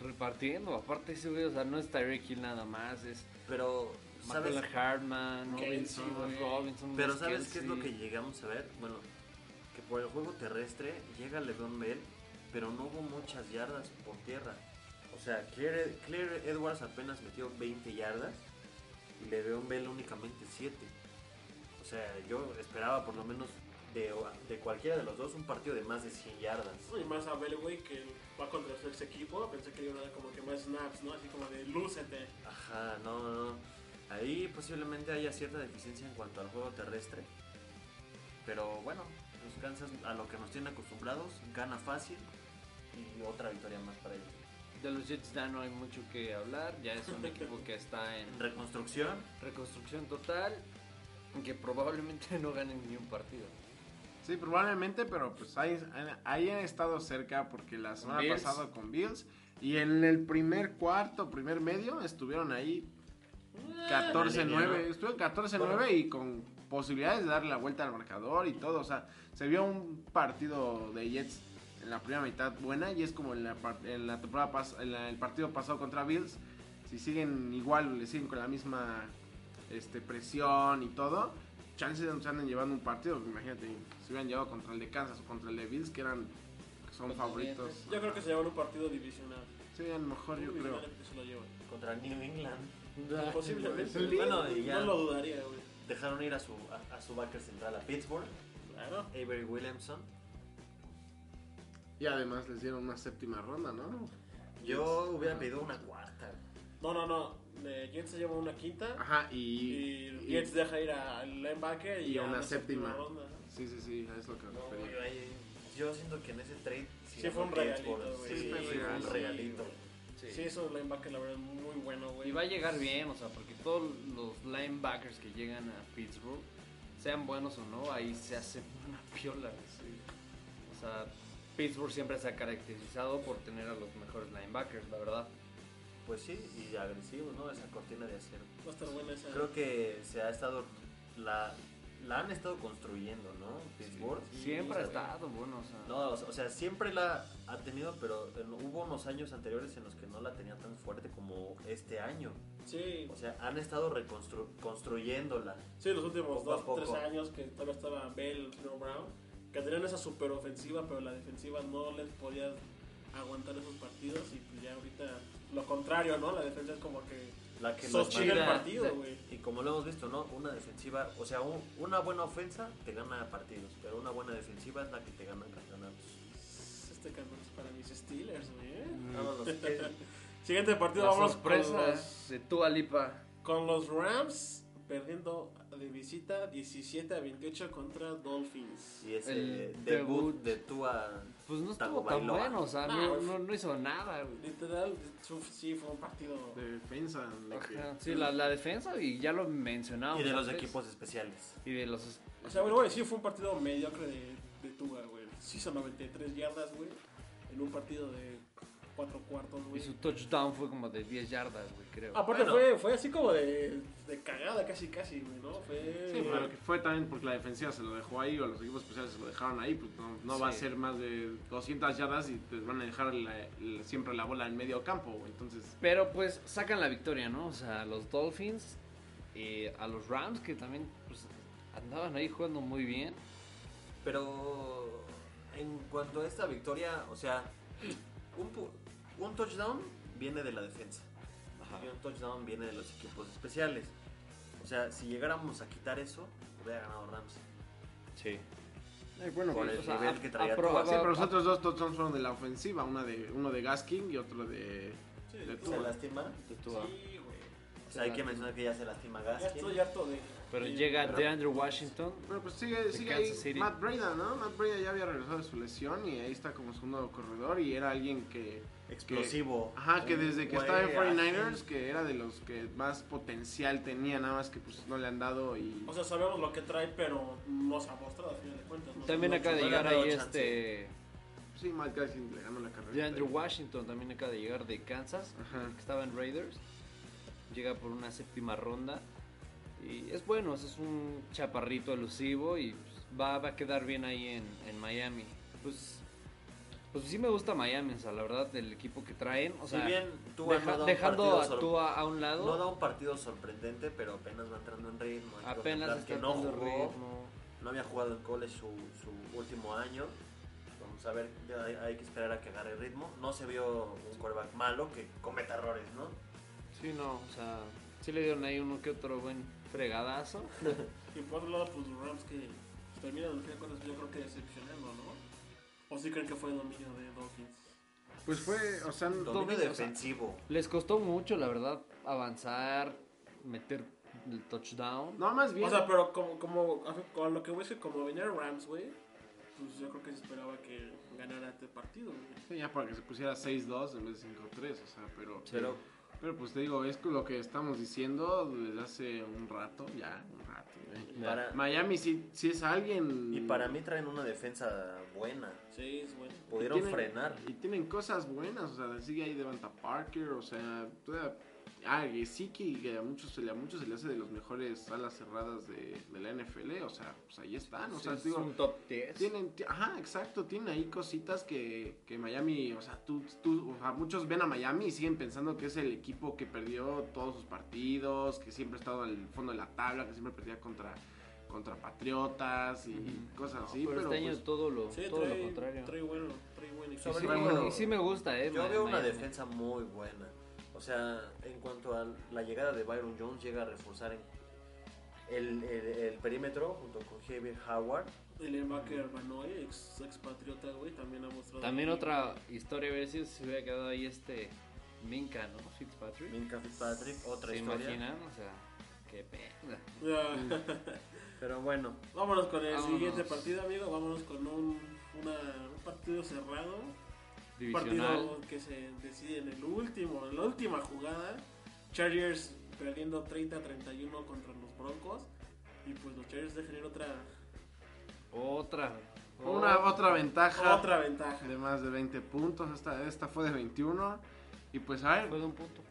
Repartiendo, aparte ese güey, o sea, no es Tyreek Hill nada más, es Pero, ¿sabes? Michael Hartman, Kelsey, Robinson, güey. Robinson, Pero ¿sabes qué es lo que Kelsey. llegamos a ver? Bueno, que por el juego terrestre llega LeBron Bell, pero no hubo muchas yardas por tierra. O sea, Claire, Claire Edwards apenas metió 20 yardas y LeBron Bell únicamente 7. O sea, yo esperaba por lo menos de, de cualquiera de los dos un partido de más de 100 yardas. Y más a Bell, güey, que va contra su ex equipo, pensé que iba a dar como que más snaps, ¿no? Así como de lúcete. Ajá, no, no. Ahí posiblemente haya cierta deficiencia en cuanto al juego terrestre. Pero bueno, Kansas a lo que nos tienen acostumbrados, gana fácil y otra victoria más para ellos. De los Jets ya no hay mucho que hablar, ya es un equipo que está en reconstrucción, reconstrucción total, que probablemente no ganen ni un partido. Sí, probablemente, pero pues ahí, ahí han estado cerca porque la semana Bills. pasada con Bills y en el primer cuarto, primer medio estuvieron ahí 14-9, estuvieron 14-9 y con posibilidades de darle la vuelta al marcador y todo, o sea, se vio un partido de Jets en la primera mitad buena y es como en la, en la temporada pas- en la- el partido pasado contra Bills, si siguen igual, le siguen con la misma este, presión y todo, chances se anden llevando un partido, imagínate, si hubieran llevado contra el de Kansas o contra el de Bills, que eran que son favoritos. Yo creo que se llevan un partido divisional. Sí, a lo mejor yo creo. Se lo llevan. contra New England, Posiblemente. Bueno, y ya- No lo dudaría, güey. dejaron ir a su, a, a su backer central a Pittsburgh, Claro. Avery Williamson. Y además les dieron una séptima ronda, ¿no? Yo hubiera pedido una cuarta. No, no, no. Eh, Jets se lleva una quinta. Ajá, y. Y y- Jets deja ir al linebacker y, y a una una séptima. séptima ronda. Sí, sí, sí, es lo que me No, refería. yo, yo siento que en ese trade Sí fue un regalito, güey. Sí, Sí, sí, fue un sí. regalito. Sí, eso es linebacker, la verdad, muy bueno, güey. Y va a llegar bien, o sea, porque todos los linebackers que llegan a Pittsburgh, sean buenos o no, ahí se hace una piola. sí. O sea, Pittsburgh siempre se ha caracterizado por tener a los mejores linebackers, la verdad. Pues sí, y agresivo, ¿no? Esa cortina de acero. Va a estar buena esa. Creo que se ha estado la la han estado construyendo, ¿no? Pittsburgh. Siempre ha estado bueno, o sea. No, o sea- o sea, siempre la ha tenido, pero en- hubo unos años anteriores en los que no la tenía tan fuerte como este año. Sí, O sea, han estado reconstruyéndola. sí, los últimos dos, poco. tres años que todavía estaba Bell, Snow Brown, que tenían esa super ofensiva, pero la defensiva no les podía aguantar esos partidos y pues ya ahorita lo contrario, ¿no? La defensa es como que La que sostiene el partido, güey. Y como lo hemos visto, ¿no? Una defensiva, o sea, un- una buena ofensa te gana partidos, pero una buena defensiva es la que te gana campeonatos. Este cabrón es para mis Steelers, güey. ¿eh? Vámonos, ¿qué- Siguiente partido, La vamos sorpresa con los, de Tua Lipa. con los Rams perdiendo de visita 17 a 28 contra Dolphins. Y ese El debut, debut. de Tua. Pues no estuvo tan Bailoa. bueno, o sea, no, güey. no, no hizo nada, güey. Literal, sí, fue un partido. De defensa. de que- Ajá, Sí, la, la defensa, y ya lo mencionábamos. Y de los antes. equipos especiales. Y de los. O sea, bueno, güey, sí fue un partido mediocre de, de Tua, güey. Sí hizo 93 yardas, güey. En un partido de 4 cuartos, Y su touchdown fue como de 10 yardas, güey, creo. Aparte Bueno. fue, fue así como de, de cagada casi casi, güey, ¿no? Fue... Sí, pero que fue también porque la defensiva se lo dejó ahí o los equipos especiales se lo dejaron ahí, pues no, no va a ser más de 200 yardas y te van a dejar la- la- siempre la bola en medio campo, güey. Entonces, Pero pues sacan la victoria, ¿no? O sea, los Dolphins y a los Rams que también pues, andaban ahí jugando muy bien. Pero en cuanto a esta victoria, o sea, un, pu- un touchdown viene de la defensa. Y un touchdown viene de los equipos especiales. O sea, si llegáramos a quitar eso, hubiera ganado Rams. Sí. bueno, Por pues, el nivel a- que traía aprobaba- sí, pero los otros dos touchdowns fueron de la ofensiva, una de uno de Gaskin y otro de, Sí, de Tua. ¿Se lastima? de Tua. Sí, güey. O sea, hay que mencionar que ya se lastima Ya Gaskin. estoy harto de... Pero de- llega pero- de Andrew Washington. Pero pues sigue, sigue ahí City. Matt Breda, ¿no? Matt Breda ya había regresado de su lesión y ahí está como segundo corredor y era alguien que... Explosivo. Ajá, que desde que estaba en 49ers, ágil. que era de los que más potencial tenía, nada más que pues no le han dado y... O sea, sabemos lo que trae, pero no se ha mostrado a final de cuentas. ¿no? También acaba de llegar ahí este. Sí, Matt Gaskin le ganó la carrera. De Andrew Washington también acaba de llegar de Kansas, Ajá. que estaba en Raiders. Llega por una séptima ronda. Y es bueno, es un chaparrito elusivo y pues, va, va a quedar bien ahí en, en Miami. Pues, pues sí me gusta Miami, o sea, la verdad, del equipo que traen. O Si sea, bien Tua deja- no da dejando a sor- Tua a un lado, No da un partido sorprendente, pero apenas va entrando en ritmo. Hay que apenas está que no jugó, ritmo. no había jugado en college su, su último año. Vamos a ver, hay, hay que esperar a que agarre ritmo. No se vio un quarterback malo que cometa errores, ¿no? Sí, no, o sea, sí le dieron ahí uno que otro buen fregadazo. Y por otro lado, pues los Rams que terminan al final de cuentas, yo creo que decepcionando, ¿no? ¿O sí creen que fue dominio de Dolphins? Pues fue, o sea, Dominio Dominio, o sea, defensivo. Les costó mucho, la verdad, avanzar, meter el touchdown. no, más bien... O sea, pero como, como, con lo que voy a decir, como venía Rams, güey, pues yo creo que se esperaba que ganara este partido, güey. Sí, ya para que se pusiera 6-2 en vez de 5-3, o sea, pero... Pero Pero pues te digo, es lo que estamos diciendo desde hace un rato, ya, un rato. güey. para, Miami sí, sí es alguien... y para mí traen una defensa buena. Sí, es bueno. Pudieron tienen- frenar. Y tienen cosas buenas, o sea, sigue ahí Devonta Parker, o sea, toda, ah, Gesicki, que a muchos, se le- a muchos se le hace de los mejores alas cerradas de, de la NFL, o sea, pues ahí están, o sea, es digo, un top 10. tienen, ti- ajá, exacto, tienen ahí cositas que, que Miami, o sea, tú, tú, o sea, muchos ven a Miami y siguen pensando que es el equipo que perdió todos sus partidos, que siempre ha estado al fondo de la tabla, que siempre perdía contra, contra Patriotas y cosas No, así, pero, pero, este año pues, todo lo, Sí, todo lo contrario. trae bueno, trae bueno. Y Sobre sí, sí me gusta, eh. Yo veo una defensa muy buena. O sea, en cuanto a la llegada de Byron Jones, llega a reforzar en el, el- el perímetro junto con Javier Howard. El Linebacker Banoy, ex, expatriota, güey, también ha mostrado. También otra historia, a ver si se hubiera quedado ahí este Minka, ¿no? Fitzpatrick. Minka Fitzpatrick, otra ¿Se historia. imaginan? O sea, qué pena. Pero bueno, Vámonos con el Vámonos. siguiente partido, amigo. Vámonos con un, una- un partido cerrado. Un Divisional. partido que se decide en el último, en la última jugada. Chargers perdiendo 30-31 contra los Broncos. Y pues los Chargers dejan ir otra, Otra. una otra ventaja. otra ventaja. de más de 20 puntos. Esta, esta fue de 21. Y pues a ver, Fue de un punto.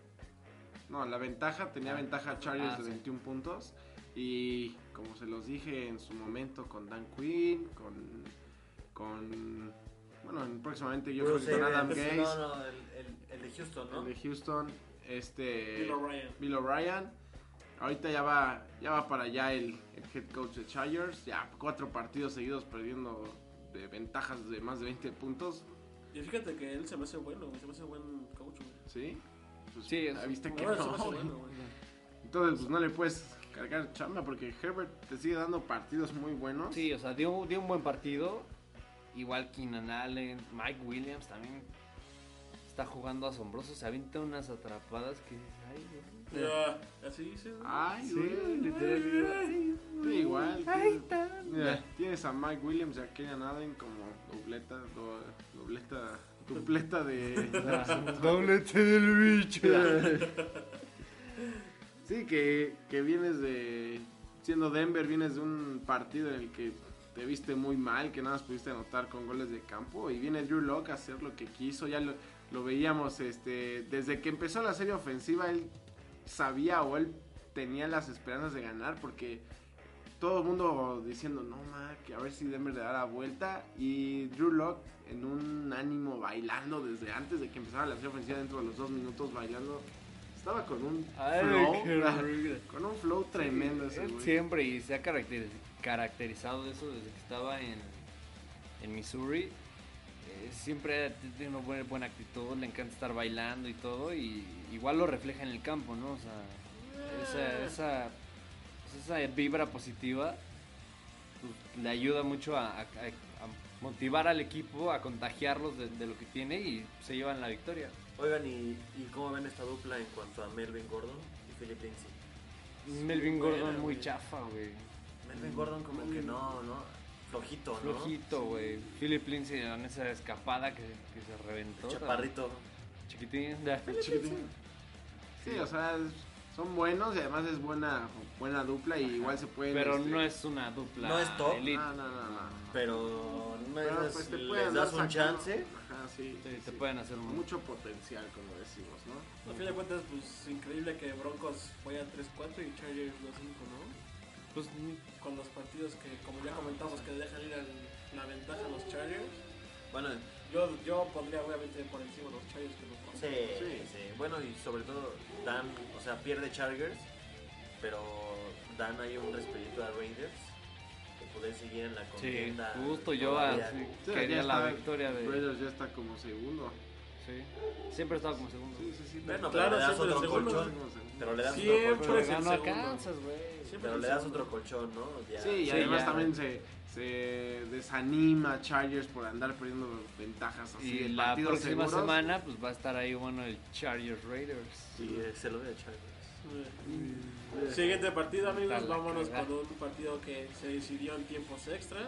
no, la ventaja tenía Ah, ventaja Chargers ah, de sí. 21 puntos. Y como se los dije en su momento con Dan Quinn, con. con bueno, próximamente yo creo que con Adam Gaze, No, no, el, el, el de Houston, ¿no? el de Houston, este. Bill O'Brien. Bill O'Brien. Ahorita ya va, ya va para allá el, el head coach de Chargers. Ya cuatro partidos seguidos perdiendo de ventajas de más de 20 puntos. Y fíjate que él se me hace bueno, se me hace buen coach, güey. ¿Sí? Pues, Sí, es- viste que verdad, se me no. hace bueno, güey. Entonces, pues no le puedes cargar chamba porque Herbert te sigue dando partidos muy buenos. Sí, o sea, dio, dio un buen partido. Igual Keenan Allen, Mike Williams también está jugando asombroso. Se avienta unas atrapadas que dices, ay, güey. Ya, así. Ay, Sí, güey. literal. Sí, igual. Ay, tienes, mira, tienes a Mike Williams y a Kenyan Allen como dobleta, do- dobleta, dupleta de... Doblete del bicho. Sí, que, que vienes de. Siendo Denver, vienes de un partido en el que te viste muy mal, que nada más pudiste anotar con goles de campo. Y viene Drew Locke a hacer lo que quiso. Ya lo, lo veíamos este desde que empezó la serie ofensiva. Él sabía o él tenía las esperanzas de ganar porque todo el mundo diciendo, no, ma, que a ver si Denver le da la vuelta. Y Drew Locke en un ánimo bailando desde antes de que empezara la serie ofensiva, dentro de los dos minutos bailando. Estaba con un Ay, flow, con un flow tremendo ese Él siempre y se ha caracteriz- caracterizado de eso desde que estaba en, en Missouri. Eh, siempre tiene una buena, buena actitud, le encanta estar bailando y todo. Y igual lo refleja en el campo, ¿no? O sea, esa, esa, pues esa vibra positiva pues, le ayuda mucho a, a- a motivar al equipo, a contagiarlos de, de lo que tiene y se llevan la victoria. Oigan, ¿y, ¿y cómo ven esta dupla en cuanto a Melvin Gordon y Philip Lindsay? Melvin Gordon muy güey. chafa, güey. Melvin Gordon como que no, ¿no? Flojito, ¿no? Flojito, güey. Philip Lindsay en esa escapada que, que se reventó. Chaparrito. Chiquitín. ya. Chiquitín. Sí, o sea, es- son buenos y además es buena buena dupla y igual se pueden... Pero este, no es una dupla. No es top. elite. No, no, no, no. Pero no Pero, es- pues, te les pueden das un chance. Ajá, sí. Sí, sí, te sí. pueden hacer un mucho potencial, como decimos, ¿no? A fin de cuentas, pues increíble que Broncos vaya 3-4 y Chargers 2-5, ¿no? Pues, Con los partidos que, como ya comentamos, que dejan ir al- la ventaja a los Chargers. Bueno, Yo, yo pondría obviamente por encima los Chargers que los sí, Sí. sí, Bueno, y sobre todo Dan, o sea, pierde Chargers, pero dan ahí un respirito a Raiders de poder seguir en la sí, contienda. justo yo todavía. así Sí, quería la victoria de. Raiders ya está como segundo. Sí. Siempre he estado como segundo. Sí, sí, sí. Bueno, Claro, pero le das siempre otro segundo. colchón. Segundo. Pero le das Siempre otro colchón. a güey. Pero el le das otro colchón, ¿no? Ya. Sí, y Sí, además ya. también se, se desanima a Chargers por andar perdiendo ventajas así. Y la próxima seguros. semana, pues va a estar ahí, bueno, el Chargers Raiders. Sí, eh, se lo de Chargers. Eh, Siguiente partido, amigos. Vámonos con un partido que se decidió en tiempos extras.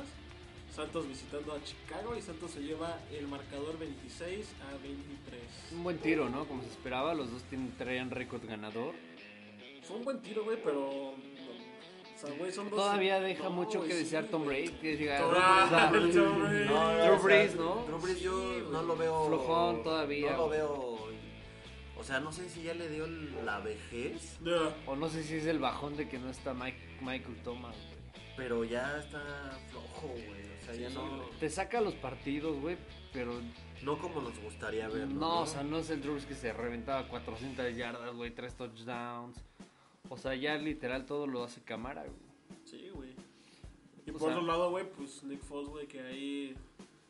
Santos visitando a Chicago y Santos se lleva el marcador 26 a 23. Un buen tiro, ¿no? Como se esperaba, los dos tienen, traían récord ganador. Fue un buen tiro, güey, pero. O sea, güey, son dos. Todavía deja No, mucho que sí, desear Tom. Brady. Que Brady. No, Drew Brees, ¿no? Drew Brees yo Sí, no lo veo. Flojón todavía, No lo veo. O sea, no sé si ya le dio la vejez, Ya. O no sé si es el bajón de que no está Mike, Michael Thomas, güey. pero ya está flojo, güey. Ya no. Te saca los partidos, güey, pero No como nos gustaría verlo. no, o sea, no es el Drew Brees que se reventaba 400 yardas, güey, 3 touchdowns. O sea, ya literal todo lo hace cámara, güey. Sí, güey. Y O por sea- otro lado, güey, pues Nick Foles, güey, que ahí.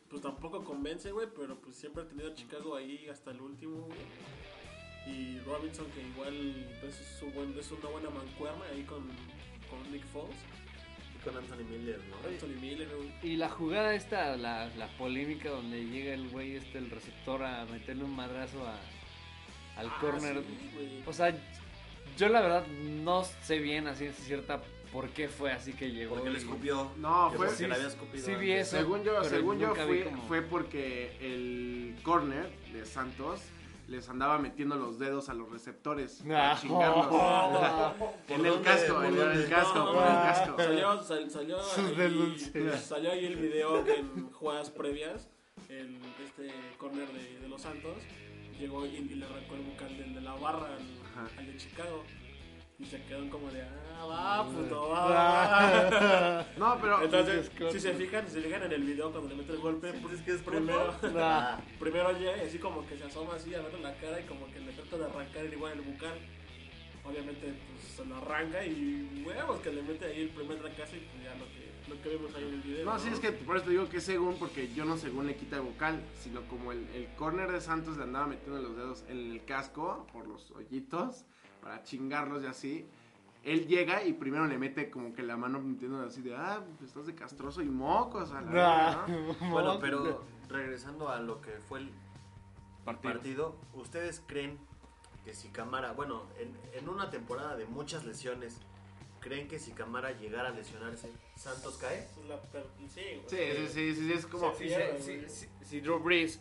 Pues tampoco convence, güey, pero pues siempre ha tenido a Chicago ahí hasta el último, güey. Y Robinson, que igual pues, es, su buen- es una buena mancuerna ahí con, con Nick Foles. Con Anthony Miller, ¿no? Anthony Miller, güey. Y la jugada esta, la, la polémica donde llega el güey este, el receptor, a meterle un madrazo a, al Ah, corner. sí. O sea, yo la verdad no sé bien a ciencia cierta por qué fue así que llegó. Porque le y- escupió. No, fue- porque sí, le había escupido. sí vi eso. Según yo, según fue, como- fue porque el corner de Santos les andaba metiendo los dedos a los receptores para Ah. chingarlos. ¿Por en el casco, ¿Por en el casco, No, por el casco. Salió, sal- salió, ahí, denuncias. salió ahí el video que en jugadas previas, el, este corner de, de los Santos llegó y, y le arrancó el bucal del de la barra al de Chicago. Y se quedan como de, ah, va, puto, va, va. No, pero Entonces, si se fijan, si se fijan en el video cuando le mete el golpe, pues ¿Dices que es primero? Nah. primero llega así como que se asoma así a verle la cara y como que le trata de arrancar igual el bucal. Obviamente, pues se lo arranca y huevos que le mete ahí el primer trancazo y pues ya lo que, lo que vemos ahí en el video. No, sí, es que por eso te digo que según, porque yo no según le quita el vocal, sino como el, el corner de Santos le andaba metiendo los dedos en el casco por los hoyitos para chingarlos y así. Él llega y primero le mete como que la mano metiendo así de, ah, pues estás de castroso y mocos a la verga, ¿no? Bueno, pero regresando a lo que fue el Partido. partido, ¿ustedes creen que si Camara, bueno, en, en una temporada de muchas lesiones, creen que si Camara llegara a lesionarse, Santos cae? Es la per- sí, güey. Sí, sí, sí, es como... Si Drew Brees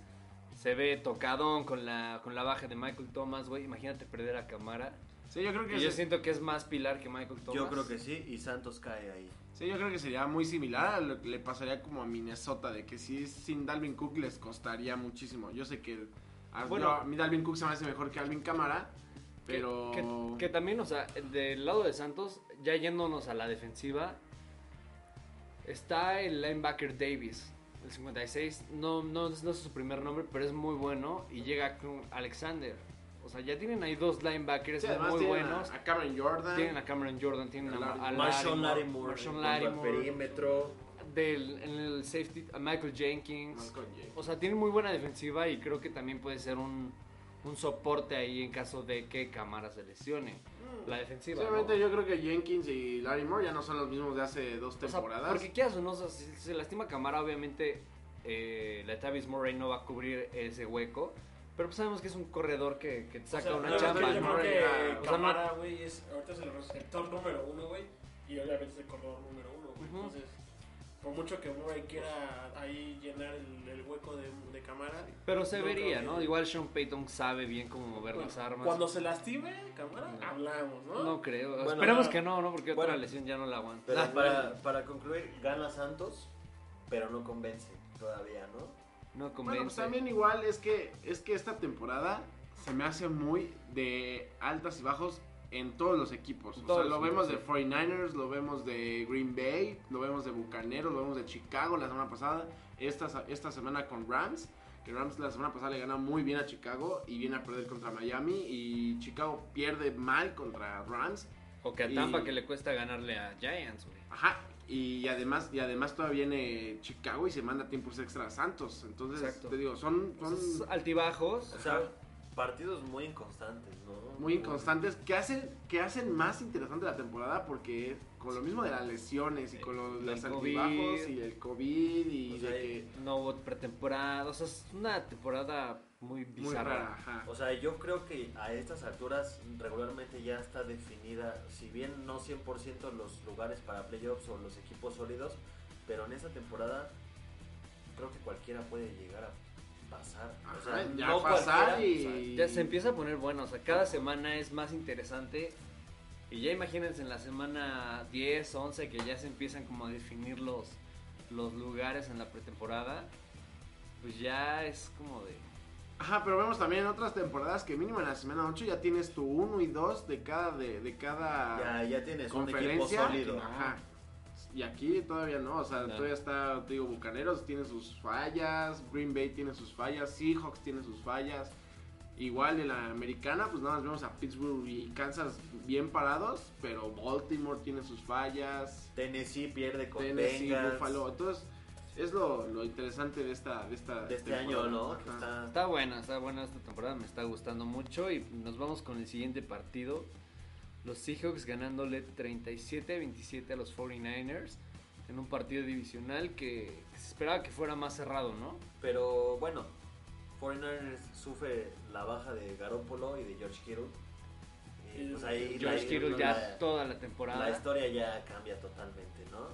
se ve tocadón con la, con la baja de Michael Thomas, güey, imagínate perder a Camara. Sí, yo creo que Y yo sí. siento que es más pilar que Michael Thomas. Yo creo que sí, y Santos cae ahí. Sí, yo creo que sería muy similar a lo que le pasaría como a Minnesota, de que si es sin Dalvin Cook les costaría muchísimo. Yo sé que a, Bueno. yo- a mí Dalvin Cook se me hace mejor que Alvin Camara, Que- pero... Que, que también, o sea, del lado de Santos, ya yéndonos a la defensiva, está el linebacker Davis, el 56. No, no, no es su primer nombre, pero es muy bueno. Y llega con Alexander. O sea, ya tienen ahí dos linebackers Sí, además muy tienen buenos. a, a Cameron Jordan. Tienen a Cameron Jordan, tienen a, Larry- a Marshawn Lattimore, Marshawn Lattimore, perímetro. del, en el safety, a Michael Jenkins. Jenkins. O sea, tienen muy buena defensiva y creo que también puede ser un, un soporte ahí en caso de que Camara se lesione. La defensiva. Obviamente yo creo que Jenkins y Larry Moore ya no son los mismos de hace dos O sea, temporadas. porque quieras o no, o sea, si se lastima Camara, obviamente eh, la Tavis Murray no va a cubrir ese hueco. Pero pues sabemos que es un corredor que, que te O saca sea, una chamba. yo creo ¿no? que Camara, güey, es, ahorita es el receptor número uno, güey. Y obviamente es el corredor número uno, güey. Ujú. Entonces, por mucho que Murray quiera ahí llenar el, el hueco de, de Camara. Pero se no vería, ¿no? que- Igual Sean Payton sabe bien cómo mover Bueno, las armas. Cuando se lastime Camara, No. hablamos, ¿no? No creo. Bueno, Esperemos que no, ¿no? Porque bueno. otra lesión ya no la aguanta. Pero para, para concluir, gana Santos, pero no convence todavía, ¿no? No Bueno, convence. pues también igual es que, es que esta temporada se me hace muy de altas y bajos en todos los equipos. O sea, lo vemos de equipos, 49ers, lo vemos de Green Bay, lo vemos de Bucaneros, lo vemos de Chicago la semana pasada, esta, esta semana con Rams, que Rams la semana pasada le gana muy bien a Chicago y viene a perder contra Miami y Chicago pierde mal contra Rams. O que a Tampa y- que le cuesta ganarle a Giants, güey. Ajá. Y además, y además todavía viene Chicago y se manda tiempos extra a Santos. Entonces, Exacto. te digo, son, son altibajos. O sea, partidos muy inconstantes, ¿no? muy inconstantes que hacen, que hacen más interesante la temporada porque con lo mismo de las lesiones y con los COVID. altibajos y el COVID y O sea, de que No hubo pretemporada. O sea, es una temporada muy muy bizarra. rara. ajá. O sea, yo creo que a estas alturas regularmente ya está definida, si bien no 100% los lugares para playoffs o los equipos sólidos, pero en esta temporada creo que cualquiera puede llegar a pasar. O sea, ya no pasar y- o sea, Ya se empieza a poner bueno. O sea, cada semana es más interesante. Y ya imagínense en la semana 10, 11, que ya se empiezan como a definir los, los lugares en la pretemporada. Pues ya es como de. Ajá, pero vemos también en otras temporadas que mínimo en la semana 8 ya tienes tu 1 y 2 de cada de, de cada ya, ya tienes un equipo conferencia. sólido. Ajá. Y aquí todavía no, o sea, todavía está, te digo, Bucaneros tiene sus fallas, Green Bay tiene sus fallas, Seahawks tiene sus fallas. Igual en la americana, pues nada más vemos a Pittsburgh y Kansas bien parados, pero Baltimore tiene sus fallas, Tennessee pierde con Tennessee, Bengals. Buffalo. Entonces, es lo, lo interesante de esta, de esta de este año. ¿no? Que está- Está buena, está buena esta temporada, me está gustando mucho y nos vamos con el siguiente partido. Los Seahawks ganándole 37-27 a los 49ers en un partido divisional que se esperaba que fuera más cerrado, ¿no? Pero bueno, 49ers sufre la baja de Garoppolo y de George Kittle. Y pues ahí George la- Kittle la- ya toda la temporada. La historia ya cambia totalmente, ¿no?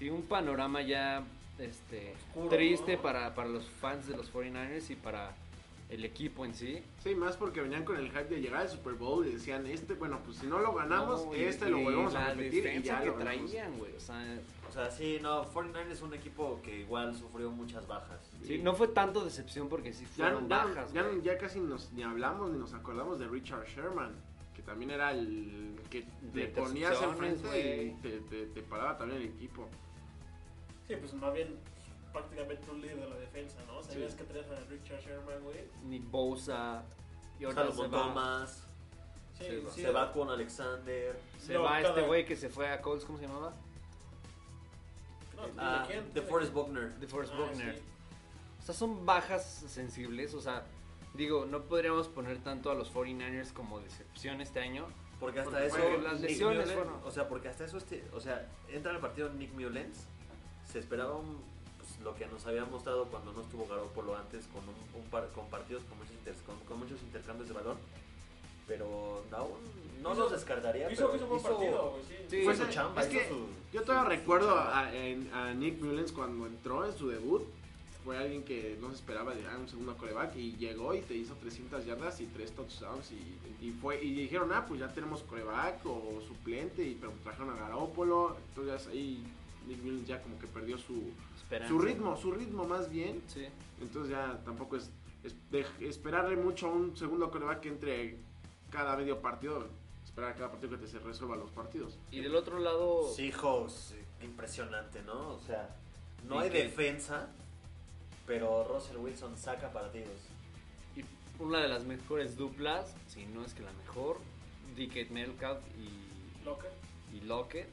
Sí, un panorama ya este, Oscuro, triste ¿no? para, para los fans de los 49ers y para el equipo en sí. Sí, más porque venían con el hype de llegar al Super Bowl y decían, este, bueno, pues si no lo ganamos, No, y- este lo y volvemos a repetir y ya que lo traían, güey. O sea, O sea, sí, no, 49ers es un equipo que igual sufrió muchas bajas. sí, no fue tanto decepción porque sí Ya, fueron ya- bajas. ya- güey. ya casi nos, ni hablamos ni nos acordamos de Richard Sherman, que también era el que De te ponías intercepciones, enfrente y güey. te, te, te paraba también el equipo. Sí, pues más bien prácticamente un líder de la defensa, ¿no? Sabías Sí. que tenías a Richard Sherman, güey. Ni Bosa. Y ahora se va, Thomas, Sí, Se va. sí, se va con Alexander. se No, va cada- este güey que se fue a Colts, ¿cómo se llamaba? No, ¿de Ah, quién? de Forrest Buckner. De Forrest Ah, Buckner. sí. O sea, son bajas sensibles. O sea, digo, no podríamos poner tanto a los 49ers como decepción este año. Porque hasta Porque eso. las lesiones fueron. O sea, porque hasta eso, este, o sea, entra en el partido Nick Mullens. Se esperaba un, pues, lo que nos había mostrado cuando no estuvo Garoppolo antes con, un, un par- con partidos con muchos, inter- con, con muchos intercambios de balón. Pero aún no Hizo- los descartaría. Hizo, pero hizo buen partido, güey, sí. Sí. Fue su eh, chamba. es hizo que su- Yo todavía su- su recuerdo chamba. a, a Nick Mullens cuando entró en su debut. Fue alguien que no se esperaba de ah, un segundo coreback y llegó y te hizo 300 yardas y 3 touchdowns y, y fue y dijeron, ah, pues ya tenemos coreback o suplente y pero trajeron a Garoppolo. Entonces ahí Nick Mullens ya como que perdió su, Esperanza. su ritmo, su ritmo más bien. Sí. Entonces ya tampoco es, es de- esperarle mucho a un segundo coreback que entre cada medio partido, esperar a cada partido que te se resuelva los partidos. Y del otro lado, Seahawks, impresionante, ¿no? O sea, no ¿Y hay defensa, pero Russell Wilson saca partidos. y una de las mejores duplas, si no es que la mejor, DK Metcalf y, Loca. y Lockett,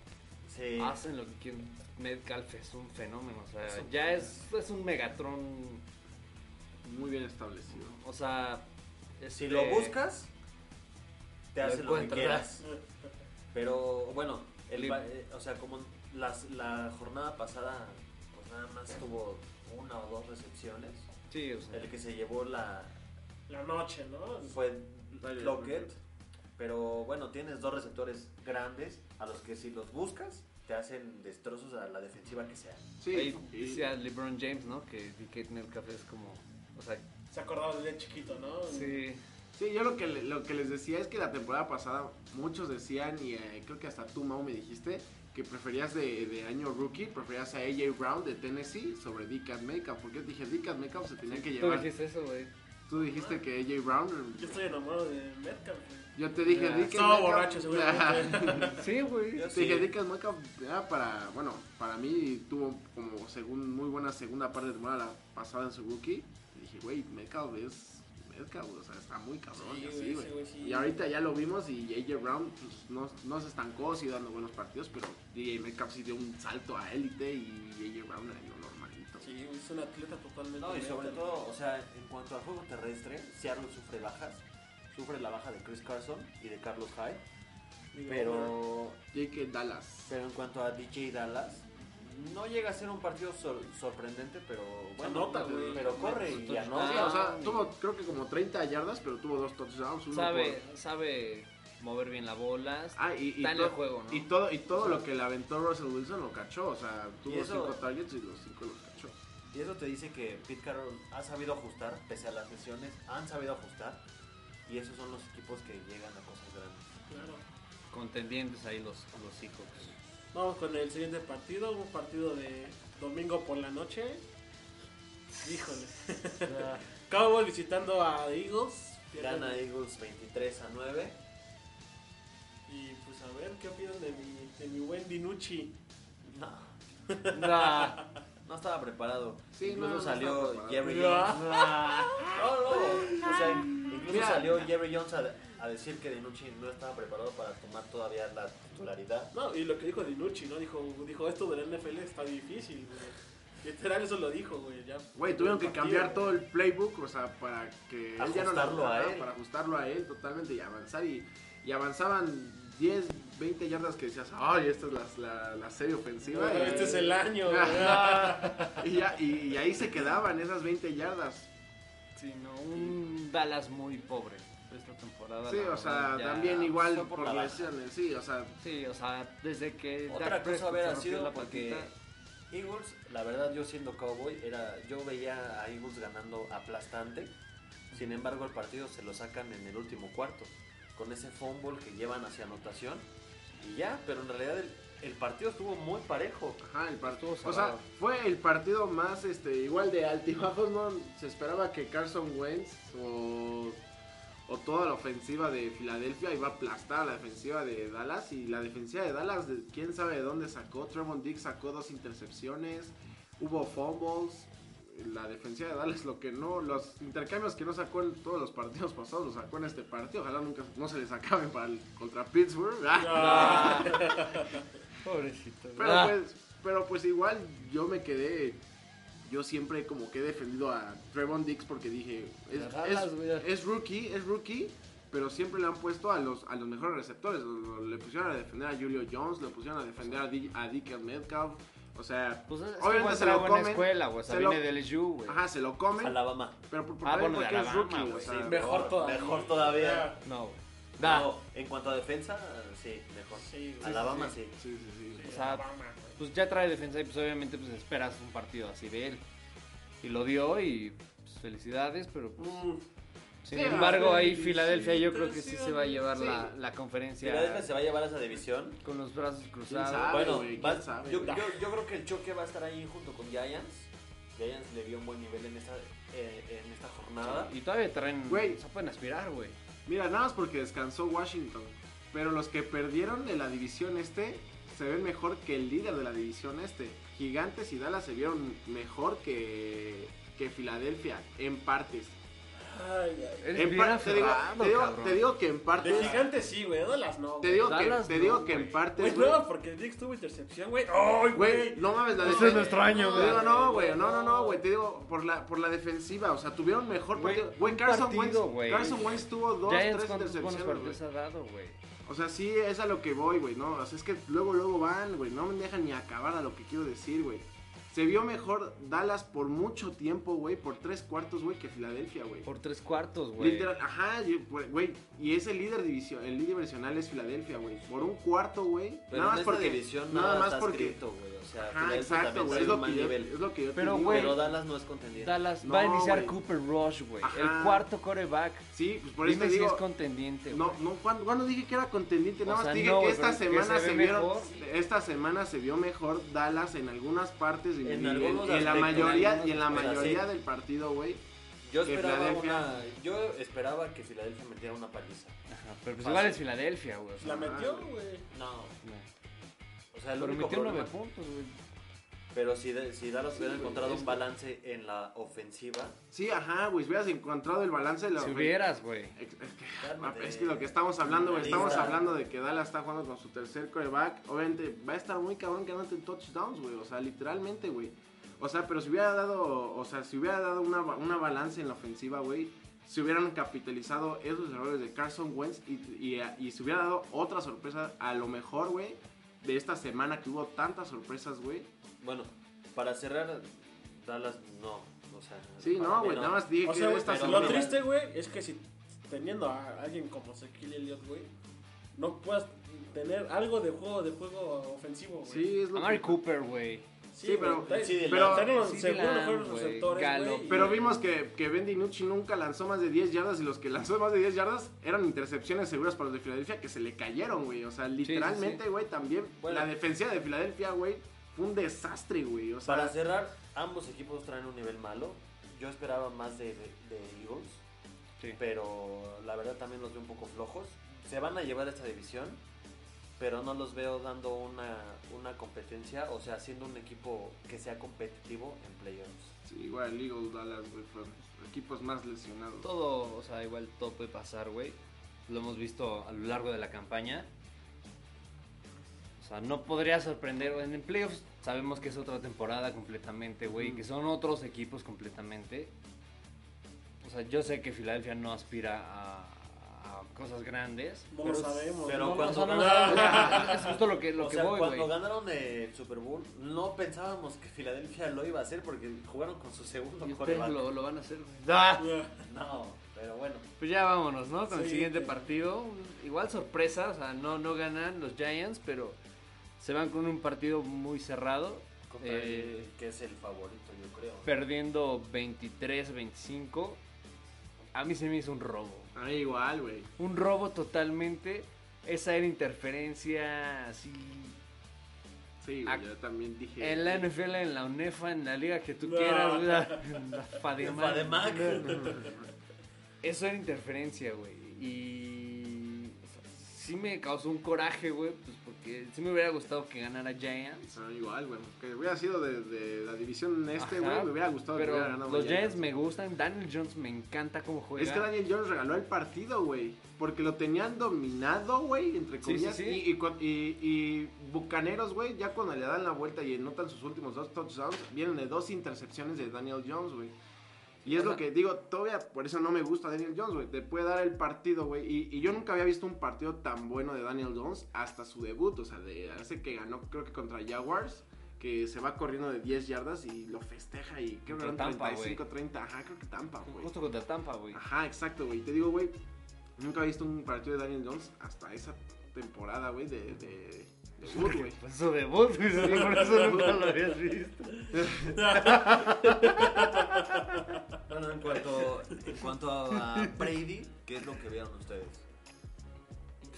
Sí. hacen lo que quieren. Metcalf es un fenómeno, o sea, Es un ya es, es un Megatron, Muy bien establecido. o sea... Si este, lo buscas, te lo hace lo que quieras. Pero bueno, el eh, o sea, como las, la jornada pasada, pues nada más tuvo una o dos recepciones. Sí, o sea, El que se llevó la La noche, ¿no? fue. Lockett. Pero bueno, tienes dos receptores grandes a los que si los buscas, te hacen destrozos a la defensiva que sea. Sí, ahí y- decía LeBron James, ¿no? Que DK Metcalf es como, o sea, Se acordaba desde chiquito, ¿no? sí, sí, yo lo que, lo que les decía es que la temporada pasada muchos decían, y eh, creo que hasta tú, Mau, me dijiste, que preferías de, de año rookie, preferías a AJ Brown de Tennessee sobre DK Metcalf. Porque dije, DK Metcalf se tenía que tú llevar. dijiste eso, güey. Tú dijiste que AJ Brown. Yo estoy enamorado de Metcalf, güey. Yo te dije. DK Estaba Metcalf- borracho, seguramente. Sí, güey. Yo Te dije, sí. DK Metcalf era para, bueno, para mí tuvo como según muy buena segunda parte de temporada la pasada en su rookie. Y dije, güey, Metcalf es Metcalf, o sea, está muy cabrón Sí, y así, güey. güey sí. Y ahorita ya lo vimos y AJ Brown pues, no, no se estancó, sigue dando buenos partidos, pero DJ Metcalf sí dio un salto a élite y AJ Brown lo normalito. Sí, güey, es un atleta totalmente. No, y sobre todo, o sea, en cuanto al juego terrestre, Seattle sufre bajas. Sufre la baja de Chris Carson y de Carlos Hyde. Pero, J.K. Dallas. pero en cuanto a DJ Dallas, no llega a ser un partido sor- sorprendente, pero bueno, Anota, güey. pero corre y anota. Sí, o sea, tuvo creo que como 30 yardas, pero tuvo dos touchdowns. Uno Sabe, por- sabe mover bien la bola. Ah, y, y está en el juego, ¿no? Y todo, y todo lo que le aventó Russell Wilson lo cachó. O sea, tuvo Y eso- cinco targets y los cinco los cachó. Y eso te dice que Pete Carroll ha sabido ajustar, pese a las lesiones, han sabido ajustar. Y esos son los equipos que llegan a cosas grandes. Claro. Contendientes ahí los, los Seahawks. Vamos con el siguiente partido, un partido de domingo por la noche. Híjole. Cowboys visitando a Eagles. Gana Eagles 23 a 9. Y pues a ver qué opinan de mi, de mi buen Dinucci. No, Nah, no estaba preparado. Sí, incluso no, no salió. Jerry. Jones. nah. No, no, o sea, incluso Mira. salió Jerry Jones a, a decir que Dinucci no estaba preparado para tomar todavía la titularidad. No, y lo que dijo Dinucci, ¿no? Dijo, dijo esto del NFL está difícil, güey. Literal eso lo dijo, güey. Ya. Güey, tuvieron que cambiar todo el playbook, o sea, para que él ya no la- Ajustarlo a él. Para ajustarlo a él totalmente y avanzar. Y, y avanzaban 10, 20 yardas que decías, ay, esta es la, la, la serie ofensiva. Y, este es el año, y, ya, y, y ahí se quedaban esas 20 yardas. Sí, no, un Dallas muy pobre esta temporada. Sí, o sea, también igual por por, lesiones, sí, o sea, Sí, o sea, desde que Otra Dak cosa rompió sido la porque Eagles, la verdad yo siendo cowboy, era, yo veía a Eagles ganando aplastante. Sin embargo el partido se lo sacan en el último cuarto. Con ese fumble que llevan hacia anotación. Y ya, pero en realidad el, el partido estuvo muy parejo. Ajá, el partido. Estuvo O sea, fue el partido más, este, igual de altibajos, ¿no? Se esperaba que Carson Wentz o, o toda la ofensiva de Filadelfia iba a aplastar a la defensiva de Dallas y la defensiva de Dallas, de- quién sabe de dónde sacó, Trevon Diggs sacó dos intercepciones, hubo fumbles, la defensiva de Dallas lo que no, los intercambios que no sacó en todos los partidos pasados, los sacó en este partido, ojalá nunca no se les acaben para el, contra Pittsburgh, Ah, Pobrecito. pero Ah, pues, pero pues igual yo me quedé, yo siempre como que he defendido a Trevon Diggs porque dije, es, es- rookie, es rookie, pero siempre le han puesto a los, a los mejores receptores. Le pusieron a defender a Julio Jones, le pusieron a defender a, D, a Metcalf. O sea, Pues es, es obviamente se lo comen. escuela, güey. O sea, se lo- viene del LSU, güey. Ajá, se lo comen, Alabama. pero por, por- Ah, bueno, de porque es Alabama, rookie. O sea, Sí, mejor todavía. Mejor todavía. No, güey. Da. No, en cuanto a defensa, sí, mejor. Sí, sí, Alabama sí. sí, sí, sí. O sea, pues ya trae defensa y pues obviamente pues esperas un partido así de él. Y lo dio y pues, felicidades, pero pues, Mm, sin Sí, embargo ah, ahí Filadelfia yo creo que sí se va a llevar sí. la, la conferencia Filadelfia se va a llevar a esa división. con los brazos cruzados. sabe? bueno, güey, quién va- sabe, yo, güey. yo, yo creo que el choque va a estar ahí junto con Giants. Giants le dio un buen nivel en esta, eh, en esta jornada. Y todavía traen, Güey. o sea, pueden aspirar, güey. Mira, nada más porque descansó Washington. Pero los que perdieron de la división este se ven mejor que el líder de la división este. Gigantes y Dallas se vieron mejor que, que Filadelfia en partes. Ay, ay. Eres En bien par- te, digo, aferrado, te, digo, cabrón. te digo que en De partes. gigantes sí, güey. De las no. Te digo que, Dallas te no, digo que güey. en partes. Güey, güey, no, porque Dix tuvo intercepción, güey. ¡Ay, Güey, güey! no mames, la defensa. es nuestro año, Te güey. digo, no, güey, no, no, no, güey, te digo, por la, por la defensiva, o sea, tuvieron mejor Güey, partido. Güey, un Carson, partido, Wentz, güey. Carson Wentz tuvo dos, Giants tres cuántos buenos intercepciones, güey. partidos ha dado, güey. O sea, sí, es a lo que voy, güey, ¿no? O sea, es que luego, luego van, güey, no me dejan ni acabar a lo que quiero decir, güey. Se vio mejor Dallas por mucho tiempo, güey, por tres cuartos, güey, que Filadelfia, güey. Por tres cuartos, güey. Literal, ajá, güey, y es el líder división, el líder divisional es Filadelfia, güey. Por un cuarto, güey. Nada más porque, división nada nada más porque, escrito, sea, ajá, exacto, güey, es lo que yo, es lo que yo te Pero, digo, güey, Pero Dallas no es contendiente. Dallas No, va a iniciar. Cooper Rush, güey. El cuarto coreback. Sí, pues por eso Dime te si digo, es contendiente, No, güey. no, cuando, cuando dije que era contendiente, nada más sea, dije no, que esta semana se se, vieron, esta semana se vio mejor Dallas en algunas partes y, En y- algunos y en la mayoría en y en la mayoría del partido, güey. Yo que esperaba una. Yo esperaba que Filadelfia metiera una paliza. Ajá, pero pues Fácil. igual es Filadelfia, güey. o sea, La metió, güey. No. no. O sea, el Pero único metió puntos, güey. Pero si, de- si Dallas hubiera güey, encontrado es un que- balance en la ofensiva, Sí, ajá, güey, si hubieras encontrado el balance de la Si ofen- hubieras, güey. Es, es que, Cálmate. es que lo que estamos hablando, güey, estamos hablando de que Dallas está jugando con su tercer coreback. Obviamente va a estar muy cabrón que anoten touchdowns, güey. O sea, literalmente, güey. O sea, pero si hubiera dado, o sea, si hubiera dado una, una balance en la ofensiva, güey, si hubieran capitalizado esos errores de Carson Wentz y, y, y se hubiera dado otra sorpresa, a lo mejor, güey, de esta semana que hubo tantas sorpresas, güey. bueno, para cerrar, Dallas no. O sea, Sí, no, güey, nada más dije O que sea, esta lo semana. mira. triste, güey, es que si teniendo a alguien como Shaquille Elliott, güey, no puedas tener algo de juego de juego ofensivo, güey. Sí, es lo Amari que... Cooper, güey. Sí, pero- güey, sí, de pero- sí, Dylan, receptores, güey. Pero vimos que, que Ben DiNucci nunca lanzó más de 10 yardas y los que lanzó más de 10 yardas eran intercepciones seguras para los de Filadelfia que se le cayeron, güey. O sea, literalmente, güey, también Bueno. la defensiva de Filadelfia, güey, fue un desastre, güey. O sea, Para cerrar, ambos equipos traen un nivel malo. Yo esperaba más de, de, de Eagles, Sí. pero la verdad también los veo un poco flojos. Se van a llevar esta división, pero no los veo dando una, una competencia, o sea, siendo un equipo que sea competitivo en playoffs. sí, igual Eagles, Dallas, güey, fueron equipos más lesionados. Todo, o sea, igual todo puede pasar, güey. Lo hemos visto a lo largo de la campaña. O sea, no podría sorprender. güey. En playoffs sabemos que es otra temporada completamente, güey. Que son otros equipos completamente. O sea, yo sé que Filadelfia no aspira a, a cosas grandes. No lo Pero- sabemos. pero no, cuando- o sea, no, no, es justo lo que, lo o que sea, voy, cuando ganaron el Super Bowl, no pensábamos que Filadelfia lo iba a hacer porque jugaron con su segundo Y ustedes lo, lo van a hacer, güey. ¡Ah! No, pero bueno. Pues ya vámonos, ¿no? Con el siguiente partido. Igual sorpresa, o sea, no, no ganan los Giants, pero se van con un partido muy cerrado. Contra Eh, el que es el favorito, yo creo. perdiendo 23-25. A mí se me hizo un robo. A mí igual, güey. Un robo totalmente. Esa era interferencia así. Sí, güey, yo también dije... En la NFL, en la UNEFA, en la liga que tú quieras. güey, en la Fademac. Fademac. eso era interferencia, güey. Y o sea, sí me causó un coraje, güey, pues porque sí me hubiera gustado que ganara Giants. Sea, igual, güey. Que hubiera sido de, de la división este, güey. Me hubiera gustado que hubiera ganado los Giants. Giants me gustan, Daniel Jones me encanta cómo juega. Es que Daniel Jones regaló el partido, güey. Porque lo tenían dominado, güey, entre comillas. sí, sí. Y, y, y- y Bucaneros, güey, ya cuando le dan la vuelta y anotan sus últimos dos touchdowns, vienen de dos intercepciones de Daniel Jones, güey. Y es Ajá. lo que digo, todavía por eso no me gusta Daniel Jones, güey. Te puede dar el partido, güey. Y, y yo nunca había visto un partido tan bueno de Daniel Jones hasta su debut. O sea, de hace que ganó, creo que contra Jaguars. Que se va corriendo de 10 yardas y lo festeja. Y creo que eran Tampa, 35, 30. Ajá, creo que Tampa, güey. Justo contra Tampa, güey. Ajá, exacto, güey. Te digo, güey, nunca he visto un partido de Daniel Jones hasta esa temporada, güey, de debut, güey. Pues su debut, güey, por eso nunca lo habías visto. Bueno, en cuanto, en cuanto a Brady, ¿qué es lo que vieron ustedes?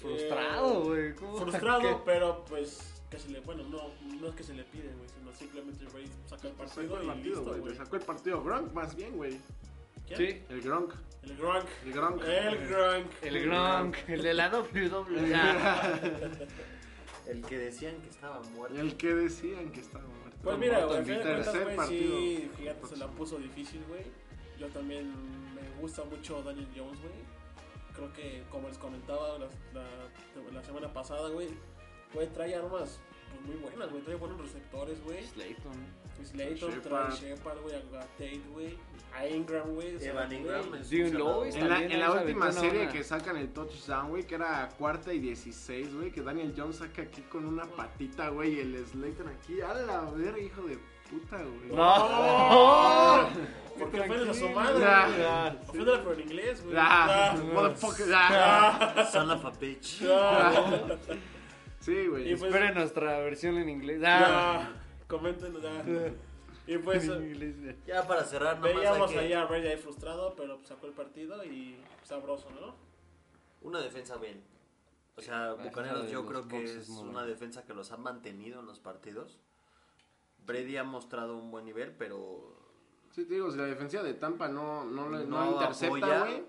Frustrado, güey. ¿cómo? Frustrado, ¿Qué? pero pues que se le, bueno, no, no es que se le pide, güey, sino simplemente Brady saca el partido Sacó el y partido, listo, güey. güey. Le sacó el partido Gronk, más bien, güey. ¿Quién? Sí, El Gronk. El Gronk. El Gronk. El Gronk. el Gronk, el de la WWA. El que decían que estaba muerto. El que decían que estaba muerto. Pues mira, güey, al final de mi cuentas, tercer güey, partido. sí, Gigante se la puso difícil, güey. Yo también me gusta mucho Daniel Jones, güey. Creo que, como les comentaba la, la, la semana pasada, güey, güey, trae armas pues, muy buenas, güey. Trae buenos receptores, güey. Slayton. Slayton, trae Shepard, güey, a Tate, güey. A Ingram, güey. Evan Ingram Lewis. En la, en la esa última una serie que sacan el touchdown, güey, que era cuarta y 16, güey, que Daniel Jones saca aquí con una patita, güey, y el Slayton aquí, a la verga, hijo de puta, güey. ¡No! Porque ofendes a su madre, güey. Oféndela pero en inglés, güey. Ah, Ah. motherfucker. Son of a bitch. Ah. Sí, güey. Y pues- Esperen nuestra versión en inglés. Ya, comenten, ya. Y pues ya. Para cerrar, nomás veíamos que... ahí a Brady ahí frustrado, pero pues, sacó el partido y sabroso, ¿no? Una defensa bien. O sea, La Bucaneros defensa yo creo que es muy una defensa que los ha mantenido en los partidos. Brady ha mostrado un buen nivel, pero Sí, te digo, si la defensiva de Tampa no, no, le- no No intercepta, güey.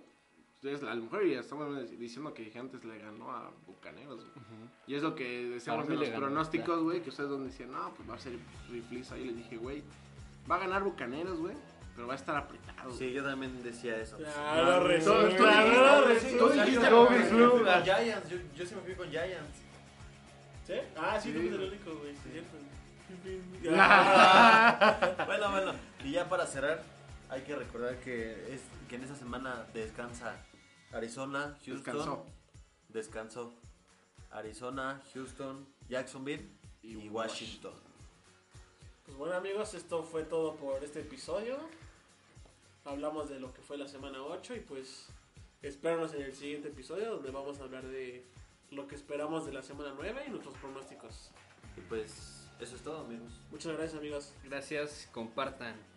Pues, a lo mejor ya estamos diciendo que Gigantes le ganó a Bucaneros, güey. Y es lo que decíamos mí los le ganó, pronósticos, güey, que ustedes donde decían, no, pues va a ser rifliza. Y les dije, güey, va a ganar Bucaneros, güey, pero va a estar apretado. sí, yo también decía eso. Ya lo resumo. Todo esto ya dijiste, lo güey, resumo. tú O sea, dijiste, yo, güey, me fui club. con Giants, yo, yo sí me fui con Giants. ¿Sí? Ah, sí, Sí, tú fuiste el único, güey. Bueno, bueno, y ya para cerrar, hay que recordar que, es, que en esa semana descansa Arizona, Houston. Descansó. Descansó. Arizona, Houston, Jacksonville y, Y Washington. Pues bueno, amigos, esto fue todo por este episodio. Hablamos de lo que fue la semana 8 y pues espéranos en el siguiente episodio donde vamos a hablar de lo que esperamos de la semana 9 y nuestros pronósticos. Y pues eso es todo, amigos. Muchas gracias, amigos. Gracias, compartan.